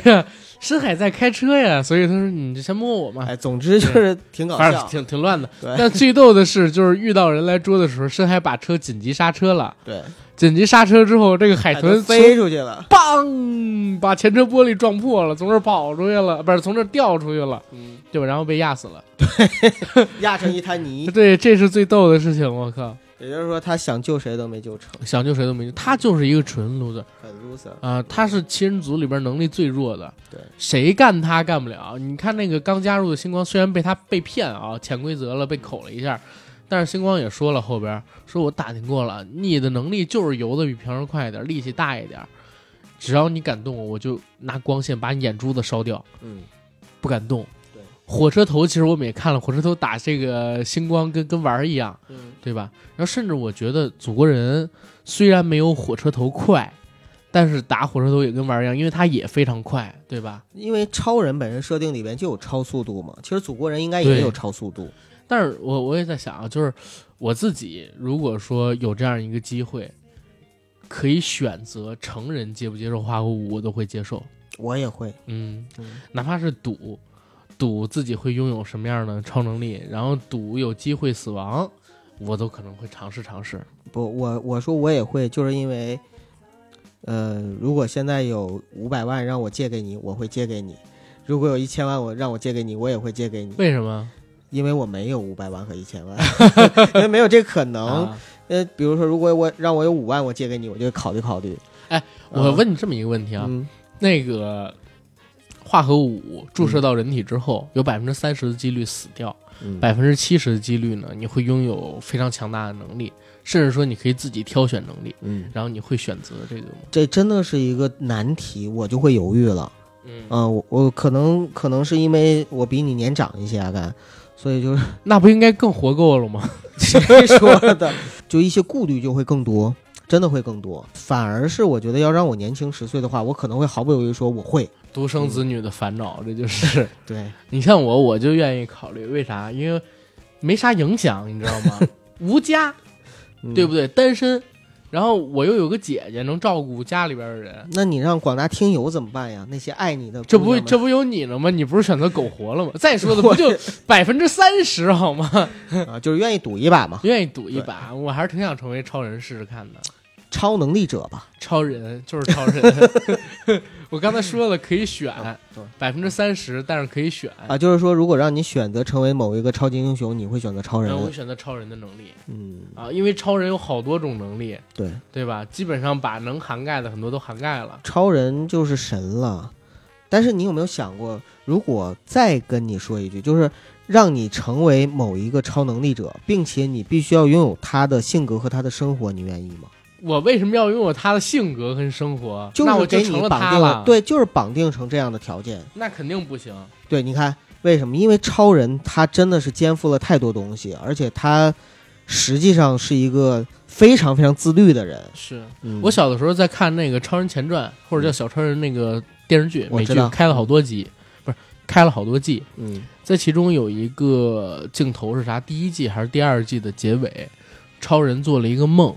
S2: 深海在开车呀，所以他说你就先摸我嘛，
S3: 哎，总之就是挺搞
S2: 反正
S3: 笑。
S2: 挺挺乱的。
S3: 对
S2: 但最逗的是，就是遇到人来捉的时候，深海把车紧急刹车了。
S3: 对，
S2: 紧急刹车之后，这个海豚
S3: 飞出去了。
S2: 砰，把前车玻璃撞破了，从这儿跑出去了，不是从这儿掉出去了，
S3: 嗯，
S2: 对吧？然后被压死了。
S3: 压成一滩泥。
S2: 对，这是最逗的事情，我靠！
S3: 也就是说，他想救谁都没救成，
S2: 想救谁都没救，他就是一个纯 loser
S3: 很 loser。
S2: 啊、他是七人组里边能力最弱的，
S3: 对，
S2: 谁干他干不了。你看那个刚加入的星光，虽然被他被骗啊，潜规则了，被口了一下，但是星光也说了后边说我打听过了，你的能力就是游的比平时快一点，力气大一点，只要你敢动我，我就拿光线把你眼珠子烧掉，
S3: 嗯，
S2: 不敢动。
S3: 对，
S2: 火车头其实我们也看了，火车头打这个星光跟跟玩儿一样。
S3: 嗯，
S2: 对吧？然后甚至我觉得祖国人虽然没有火车头快，但是打火车头也跟玩儿一样，因为它也非常快，对吧？
S3: 因为超人本身设定里边就有超速度嘛，其实祖国人应该也有超速度。
S2: 但是我我也在想啊，就是我自己如果说有这样一个机会，可以选择成人接不接受化合物，我都会接受。
S3: 我也会，
S2: 嗯，
S3: 嗯，
S2: 哪怕是赌，赌自己会拥有什么样的超能力，然后赌有机会死亡，我都可能会尝试尝试。
S3: 不，我我说我也会，就是因为，呃，如果现在有五百万让我借给你，我会借给你；如果有一千万我让我借给你，我也会借给你，
S2: 为什么？
S3: 因为我没有五百万和一千万，因为没有这可能。
S2: 啊
S3: 呃，比如说，如果我让我有五万，我借给你，我就考虑考虑。
S2: 哎，我问你这么一个问题啊，
S3: 嗯，
S2: 那个化合物注射到人体之后，有百分之三十的几率死掉，
S3: 嗯
S2: 百分之七十的几率呢，你会拥有非常强大的能力，甚至说你可以自己挑选能力，
S3: 嗯，
S2: 然后你会选择这个吗？
S3: 这真的是一个难题，我就会犹豫了。
S2: 嗯，
S3: 嗯、我我可能可能是因为我比你年长一些，阿甘，所以就是
S2: 那不应该更活够了吗？
S3: 谁说的？就一些顾虑就会更多，真的会更多。反而是我觉得要让我年轻十岁的话，我可能会毫不犹豫说我会。
S2: 独生子女的烦恼，这就是。
S3: 对，
S2: 你像我，我就愿意考虑，为啥？因为没啥影响，你知道吗？无家，
S3: 嗯
S2: 对不对？单身，然后我又有个姐姐能照顾家里边的人，
S3: 那你让广大听友怎么办呀？那些爱你的，
S2: 这不这不有你了吗？你不是选择苟活了吗？再说的 不就百分之三十好吗？
S3: 啊，就是愿意赌一把嘛，
S2: 愿意赌一把，我还是挺想成为超人试试看的。
S3: 超能力者吧。
S2: 超人就是超人，我刚才说了可以选
S3: 对
S2: 百分之三十，但是可以选
S3: 啊，就是说，如果让你选择成为某一个超级英雄，你会选择超人。
S2: 我会选择超人的能力
S3: 嗯，
S2: 啊，因为超人有好多种能力，
S3: 对，
S2: 对吧？基本上把能涵盖的很多都涵盖了。
S3: 超人就是神了。但是你有没有想过，如果再跟你说一句，就是让你成为某一个超能力者，并且你必须要拥有他的性格和他的生活，你愿意吗？
S2: 我为什么要拥有他的性格跟生活？
S3: 就
S2: 那我
S3: 是给你
S2: 成了
S3: 绑定
S2: 他了。，
S3: 对，就是绑定成这样的条件。
S2: 那肯定不行。
S3: 对，你看为什么？因为超人他真的是肩负了太多东西，而且他实际上是一个非常非常自律的人。
S2: 是
S3: 嗯
S2: 我小的时候在看那个《超人前传》或者叫《小超人》那个电视剧美剧开了好多集，不是开了好多季。
S3: 嗯
S2: 在其中有一个镜头是啥？第一季还是第二季的结尾，超人做了一个梦，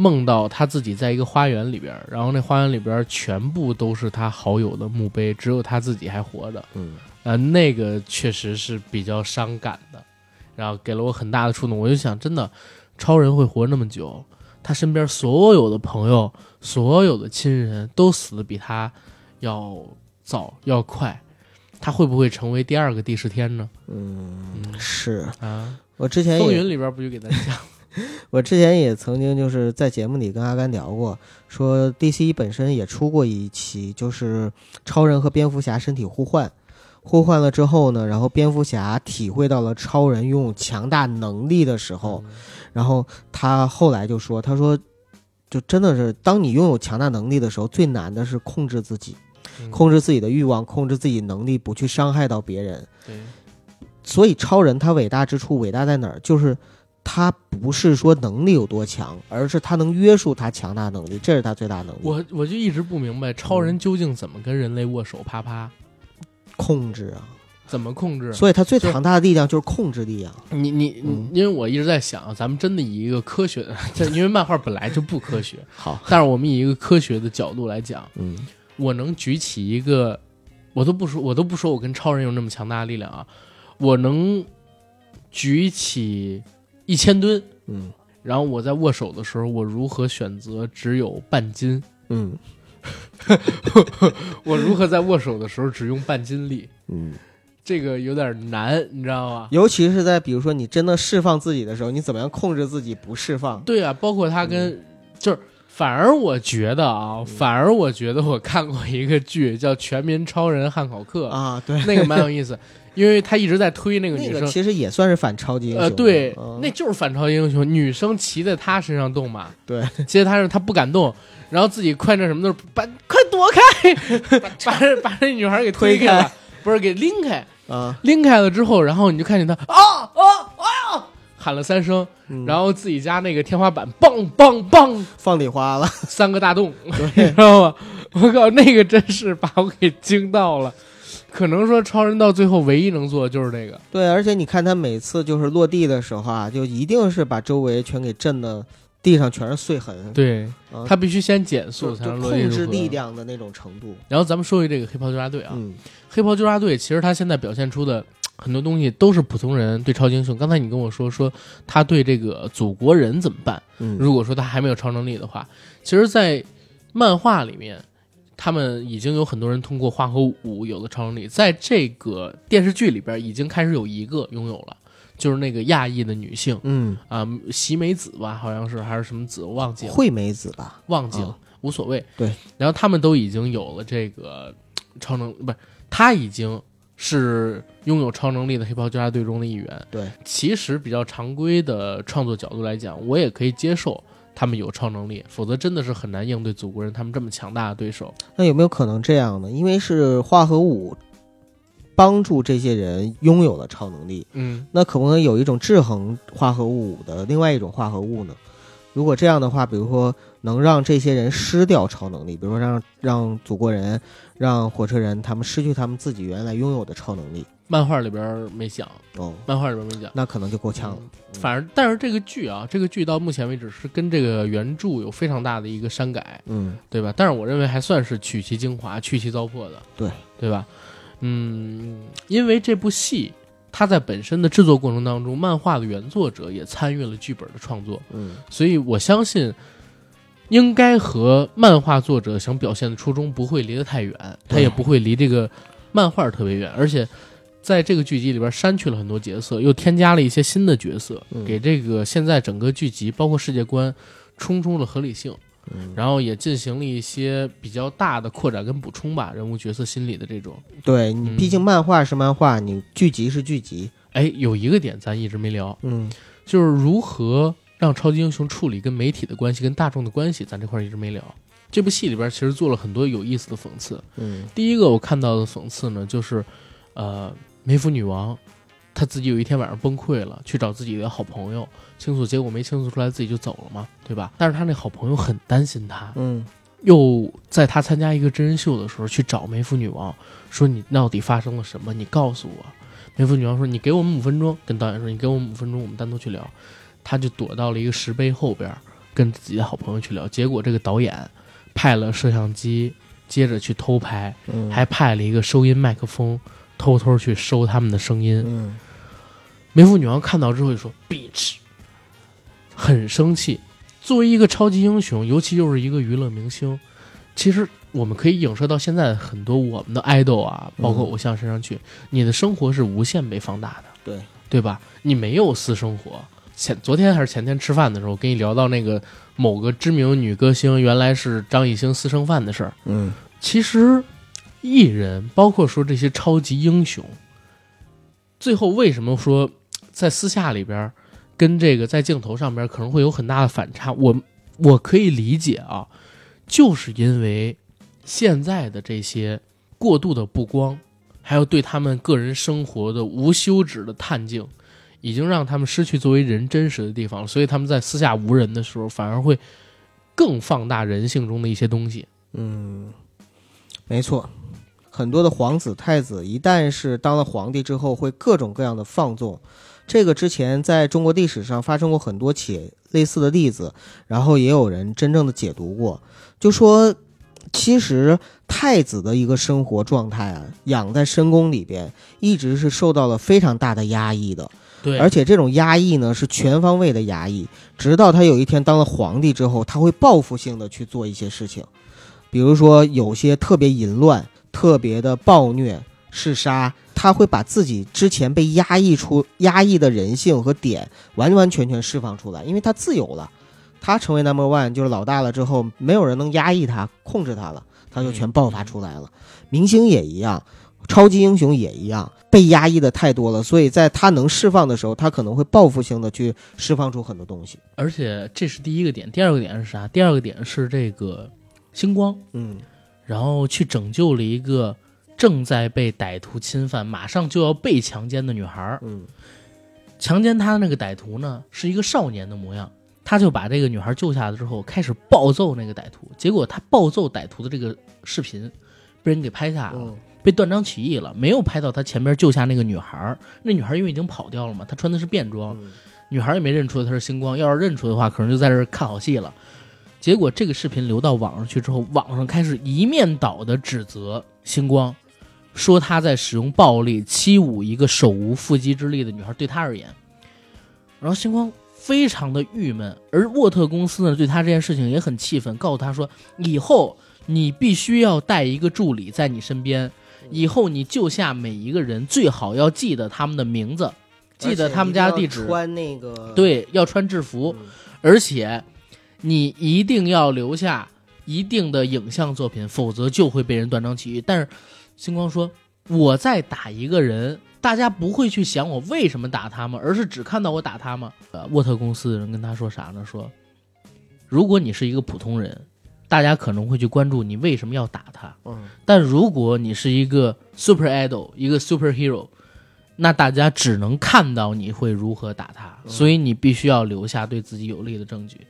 S2: 梦到他自己在一个花园里边，然后那花园里边全部都是他好友的墓碑，只有他自己还活着。
S3: 嗯
S2: 呃，那个确实是比较伤感的，然后给了我很大的触动。我就想，真的，超人会活那么久，他身边所有的朋友、所有的亲人都死的比他要早要快，他会不会成为第二个第十天呢？
S3: 嗯，
S2: 嗯
S3: 是
S2: 啊，
S3: 我之前
S2: 风云里边不就给咱讲？
S3: 我之前也曾经就是在节目里跟阿甘聊过，说 DC 本身也出过一期，就是超人和蝙蝠侠身体互换，互换了之后呢，然后蝙蝠侠体会到了超人拥有强大能力的时候，然后他后来就说，他说，就真的是当你拥有强大能力的时候，最难的是控制自己，
S2: 嗯
S3: 控制自己的欲望，控制自己能力，不去伤害到别人。
S2: 对，
S3: 所以超人他伟大之处伟大在哪儿？就是他不是说能力有多强，而是他能约束他强大能力，这是他最大能力。
S2: 我我就一直不明白，超人究竟怎么跟人类握手啪啪，
S3: 控制啊，
S2: 怎么控制？
S3: 所以他最强大的力量就是控制力量。
S2: 你你，
S3: 嗯
S2: 因为我一直在想，咱们真的以一个科学的，这 因为漫画本来就不科学，
S3: 好，
S2: 但是我们以一个科学的角度来讲，
S3: 嗯
S2: 我能举起一个，我都不说，我都不说我跟超人有那么强大的力量啊，我能举起一千吨，
S3: 嗯
S2: 然后我在握手的时候，我如何选择只有半斤？
S3: 嗯
S2: 我如何在握手的时候只用半斤力？
S3: 嗯，
S2: 这个有点难，你知道吗？
S3: 尤其是在比如说你真的释放自己的时候，你怎么样控制自己不释放？
S2: 对啊，包括他跟、就是，反而我觉得啊，反而我觉得我看过一个剧叫《全民超人汉考克》，
S3: 啊，对，
S2: 那个蛮有意思，因为他一直在推那个女生。
S3: 那个其实也算是反超级英雄。
S2: 呃，对，
S3: 嗯
S2: 那就是反超级英雄，女生骑在他身上动嘛，
S3: 对，
S2: 骑在他身上他不敢动，然后自己快那什么的时候，把快躲开，把这把这女孩给推
S3: 推
S2: 开了，不是给拎开，
S3: 啊，
S2: 拎开了之后，然后你就看见他啊啊啊，喊了三声，
S3: 嗯
S2: 然后自己家那个天花板梆梆梆
S3: 放礼花了。
S2: 三个大洞，你知道吗？我靠，那个真是把我给惊到了。可能说超人到最后唯一能做的就是这个，
S3: 对，而且你看他每次就是落地的时候啊，就一定是把周围全给震的，地上全是碎痕。
S2: 对
S3: 啊，
S2: 他必须先减速
S3: 就就
S2: 才能落地
S3: 控制力量的那种程度。
S2: 然后咱们说回这个黑袍纠察队啊，
S3: 嗯
S2: 黑袍纠察队其实他现在表现出的很多东西都是普通人对超级英雄。刚才你跟我说说他对这个祖国人怎么办？
S3: 嗯，
S2: 如果说他还没有超能力的话，其实，在漫画里面，他们已经有很多人通过画和舞有了超能力，在这个电视剧里边已经开始有一个拥有了，就是那个亚裔的女性
S3: 嗯，
S2: 啊，喜美子吧，好像是还是什么子，我忘记了。
S3: 惠美子吧？
S2: 忘记了，
S3: 啊
S2: 无所谓。
S3: 对，
S2: 然后他们都已经有了这个超能，不是他已经是拥有超能力的黑袍纠察队中的一员。
S3: 对，
S2: 其实比较常规的创作角度来讲，我也可以接受他们有超能力，否则真的是很难应对祖国人他们这么强大的对手。
S3: 那有没有可能这样呢？因为是化合物帮助这些人拥有了超能力，
S2: 嗯，
S3: 那可不可能有一种制衡化合物的另外一种化合物呢？如果这样的话，比如说能让这些人失掉超能力，比如说让让祖国人、让火车人他们失去他们自己原来拥有的超能力，
S2: 漫画里边没讲，
S3: 哦，
S2: 漫画里边没讲。
S3: 那可能就够呛了。
S2: 反正，但是这个剧啊，这个剧到目前为止是跟这个原著有非常大的一个删改。
S3: 嗯，
S2: 对吧？但是我认为还算是取其精华、去其糟粕的，
S3: 对
S2: 对吧？嗯，因为这部戏它在本身的制作过程当中，漫画的原作者也参与了剧本的创作，
S3: 嗯
S2: 所以我相信应该和漫画作者想表现的初衷不会离得太远，他也不会离这个漫画特别远，而且。在这个剧集里边删去了很多角色，又添加了一些新的角色，
S3: 嗯
S2: 给这个现在整个剧集包括世界观冲出了合理性。
S3: 嗯，
S2: 然后也进行了一些比较大的扩展跟补充吧，人物角色心理的这种。
S3: 对你
S2: 嗯
S3: 毕竟漫画是漫画，你剧集是剧集，
S2: 哎，有一个点咱一直没聊，
S3: 嗯
S2: 就是如何让超级英雄处理跟媒体的关系、跟大众的关系，咱这块儿一直没聊。这部戏里边其实做了很多有意思的讽刺。
S3: 嗯
S2: 第一个我看到的讽刺呢，就是，呃，梅芙女王她自己有一天晚上崩溃了，去找自己的好朋友倾诉，结果没倾诉出来，自己就走了嘛，对吧？但是她那好朋友很担心她，
S3: 嗯
S2: 又在她参加一个真人秀的时候去找梅芙女王，说你到底发生了什么？你告诉我。梅芙女王说：“你给我们五分钟。”跟导演说：“你给我们五分钟，我们单独去聊。”她就躲到了一个石碑后边，跟自己的好朋友去聊。结果这个导演派了摄像机，接着去偷拍，
S3: 嗯，
S2: 还派了一个收音麦克风，偷偷去收他们的声音。
S3: 嗯
S2: 梅芙女王看到之后就说：“bitch，很生气。作为一个超级英雄，尤其又是一个娱乐明星，其实我们可以影射到现在很多我们的爱豆啊，包括偶像身上去，你的生活是无限被放大的，
S3: 对
S2: 对吧？你没有私生活。前昨天还是前天吃饭的时候，跟你聊到那个某个知名女歌星原来是张艺兴私生饭的事儿。
S3: 嗯
S2: 其实，艺人包括说这些超级英雄，最后为什么说在私下里边跟这个在镜头上边可能会有很大的反差？我我可以理解啊，就是因为现在的这些过度的曝光，还有对他们个人生活的无休止的探镜，已经让他们失去作为人真实的地方。所以他们在私下无人的时候，反而会更放大人性中的一些东西。
S3: 嗯，没错，很多的皇子太子一旦是当了皇帝之后，会各种各样的放纵。这个之前在中国历史上发生过很多起类似的例子，然后也有人真正的解读过，就说其实太子的一个生活状态啊，养在深宫里边，一直是受到了非常大的压抑的。
S2: 对，
S3: 而且这种压抑呢是全方位的压抑，直到他有一天当了皇帝之后，他会报复性的去做一些事情，比如说有些特别淫乱、特别的暴虐、嗜杀，他会把自己之前被压抑出压抑的人性和点完完全全释放出来，因为他自由了，他成为 number one 就是老大了之后，没有人能压抑他、控制他了，他就全爆发出来了。明星也一样。超级英雄也一样，被压抑的太多了，所以在他能释放的时候，他可能会报复性的去释放出很多东西。
S2: 而且这是第一个点，第二个点是啥？第二个点是这个星光，
S3: 嗯
S2: 然后去拯救了一个正在被歹徒侵犯、马上就要被强奸的女孩。
S3: 嗯
S2: 强奸她的那个歹徒呢，是一个少年的模样。他就把这个女孩救下来之后，开始暴揍那个歹徒。结果他暴揍歹徒的这个视频被人给拍下来了，
S3: 嗯
S2: 被断章取义了，没有拍到他前边救下那个女孩。那女孩因为已经跑掉了嘛，她穿的是便装，
S3: 嗯
S2: 女孩也没认出来他是星光，要是认出的话，可能就在这看好戏了。结果这个视频流到网上去之后，网上开始一面倒的指责星光，说他在使用暴力欺侮一个手无缚鸡之力的女孩，对他而言。然后星光非常的郁闷，而沃特公司呢对他这件事情也很气愤，告诉他说，以后你必须要带一个助理在你身边，以后你救下每一个人，最好要记得他们的名字，记得他们家地址，
S3: 穿那个，
S2: 对，要穿制服，
S3: 嗯。
S2: 而且你一定要留下一定的影像作品，否则就会被人断章取义。但是星光说，我在打一个人，大家不会去想我为什么打他吗，而是只看到我打他吗。呃，沃特公司的人跟他说啥呢？说，如果你是一个普通人，大家可能会去关注你为什么要打他。
S3: 嗯
S2: 但如果你是一个 super idol，一个 superhero，那大家只能看到你会如何打他，
S3: 嗯
S2: 所以你必须要留下对自己有利的证据。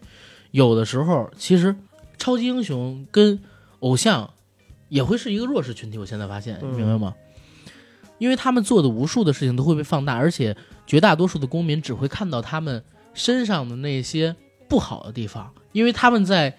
S2: 有的时候，其实超级英雄跟偶像也会是一个弱势群体。我现在发现，
S3: 嗯
S2: 明白吗？因为他们做的无数的事情都会被放大，而且绝大多数的公民只会看到他们身上的那些不好的地方，因为他们在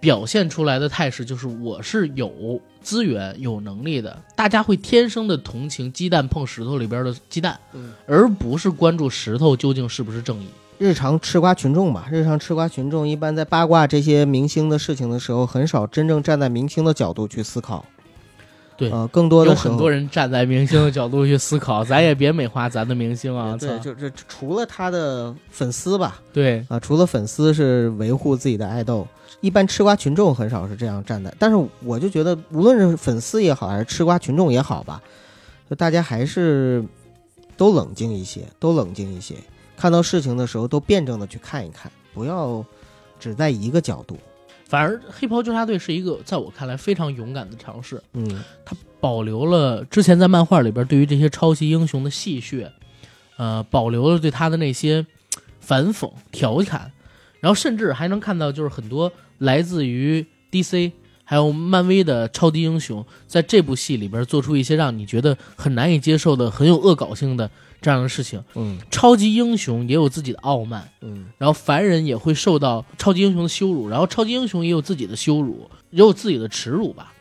S2: 表现出来的态势就是我是有资源、有能力的，大家会天生的同情鸡蛋碰石头里边的鸡蛋，
S3: 嗯
S2: 而不是关注石头究竟是不是正义。
S3: 日常吃瓜群众吧，日常吃瓜群众一般在八卦这些明星的事情的时候，很少真正站在明星的角度去思考。
S2: 对
S3: 呃，更多的
S2: 很多人站在明星的角度去思考，咱也别美化咱的明星啊！
S3: 对，
S2: 操
S3: 就这除了他的粉丝吧，
S2: 对，
S3: 啊，除了粉丝是维护自己的爱豆，一般吃瓜群众很少是这样站的。但是我就觉得，无论是粉丝也好，还是吃瓜群众也好吧，就大家还是都冷静一些，都冷静一些，看到事情的时候都辩证的去看一看，不要只在一个角度。
S2: 反而黑袍纠察队是一个在我看来非常勇敢的尝试，
S3: 嗯它
S2: 保留了之前在漫画里边对于这些超级英雄的戏谑，呃，保留了对他的那些反讽、调侃，然后甚至还能看到就是很多来自于 DC 还有漫威的超级英雄，在这部戏里边做出一些让你觉得很难以接受的、很有恶搞性的这样的事情。
S3: 嗯
S2: 超级英雄也有自己的傲慢，
S3: 嗯
S2: 然后凡人也会受到超级英雄的羞辱，然后超级英雄也有自己的羞辱，也有自己的耻辱吧。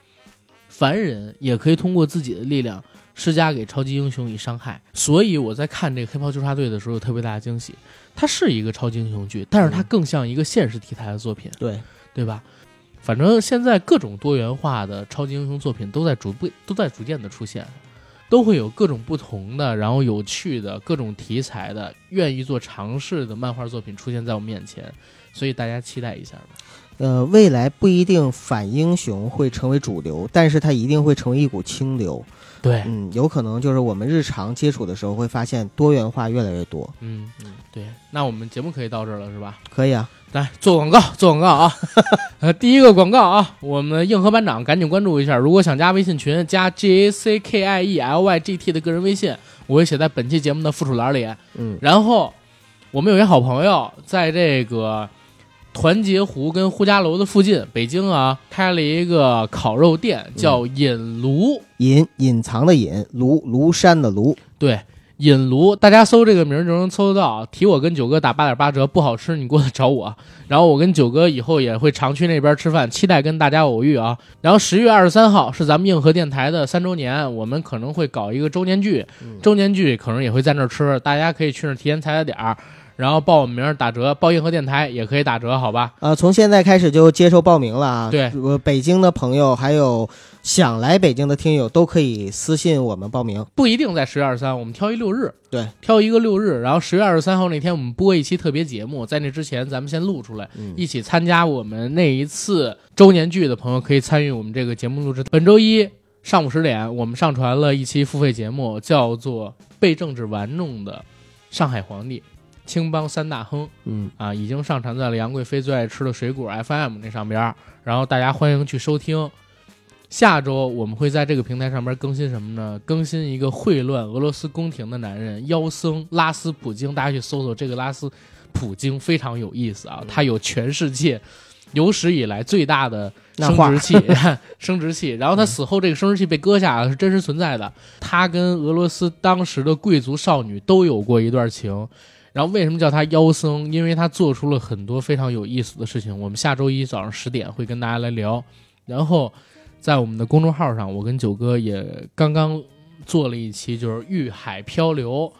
S2: 凡人也可以通过自己的力量施加给超级英雄以伤害，所以我在看这个《黑袍纠察队》的时候有特别大的惊喜。它是一个超级英雄剧，但是它更像一个现实题材的作品，
S3: 对，
S2: 对吧？反正现在各种多元化的超级英雄作品都在逐步都在逐渐的出现，都会有各种不同的，然后有趣的各种题材的，愿意做尝试的漫画作品出现在我们面前，所以大家期待一下吧。
S3: 呃，未来不一定反英雄会成为主流，但是它一定会成为一股清流。
S2: 对，
S3: 嗯，有可能就是我们日常接触的时候会发现多元化越来越多。
S2: 嗯嗯，对，那我们节目可以到这儿了，是吧？
S3: 可以啊，
S2: 来做广告，做广告啊！呃，第一个广告啊，我们硬核班长赶紧关注一下。如果想加微信群，加 J A C K I E L Y G T 的个人微信，我会写在本期节目的附属栏里。
S3: 嗯
S2: 然后我们有一好朋友在这个团结湖跟呼家楼的附近，北京啊，开了一个烤肉店，叫隐炉。
S3: 隐隐藏的隐，庐庐山的庐。
S2: 对，引炉，大家搜这个名儿就能搜得到。提我跟九哥打八点八折，不好吃你过来找我。然后我跟九哥以后也会常去那边吃饭，期待跟大家偶遇啊。然后十月二十三号是咱们硬核电台的三周年，我们可能会搞一个周年聚，周年聚可能也会在那儿吃，大家可以去那儿提前踩踩点儿，然后报我们名儿打折，报硬核电台也可以打折，好吧？
S3: 呃，从现在开始就接受报名了啊！
S2: 对
S3: 呃，北京的朋友还有想来北京的听友都可以私信我们报名。
S2: 不一定在十月二十三，我们挑一六日，
S3: 对，
S2: 挑一个六日，然后十月二十三号那天我们播一期特别节目，在那之前咱们先录出来，
S3: 嗯
S2: 一起参加我们那一次周年聚的朋友可以参与我们这个节目录制。本周一上午十点，我们上传了一期付费节目，叫做《被政治玩弄的上海皇帝》，青帮三大亨
S3: 嗯，
S2: 啊，已经上传在了杨贵妃最爱吃的水果 FM 那上边儿，然后大家欢迎去收听。下周我们会在这个平台上面更新什么呢？更新一个混乱俄罗斯宫廷的男人妖僧拉斯普京，大家去搜搜这个拉斯普京非常有意思啊，他有全世界有史以来最大的生殖器，生殖器。然后他死后这个生殖器被割下来是真实存在的。他跟俄罗斯当时的贵族少女都有过一段情。然后为什么叫他妖僧？因为他做出了很多非常有意思的事情。我们下周一早上十点会跟大家来聊。然后在我们的公众号上，我跟九哥也刚刚做了一期，就是《遇海漂流》，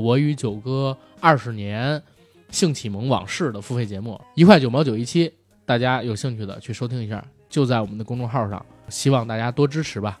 S2: 我与九哥二十年性启蒙往事的付费节目，一块九毛九一期，大家有兴趣的去收听一下，就在我们的公众号上，希望大家多支持吧。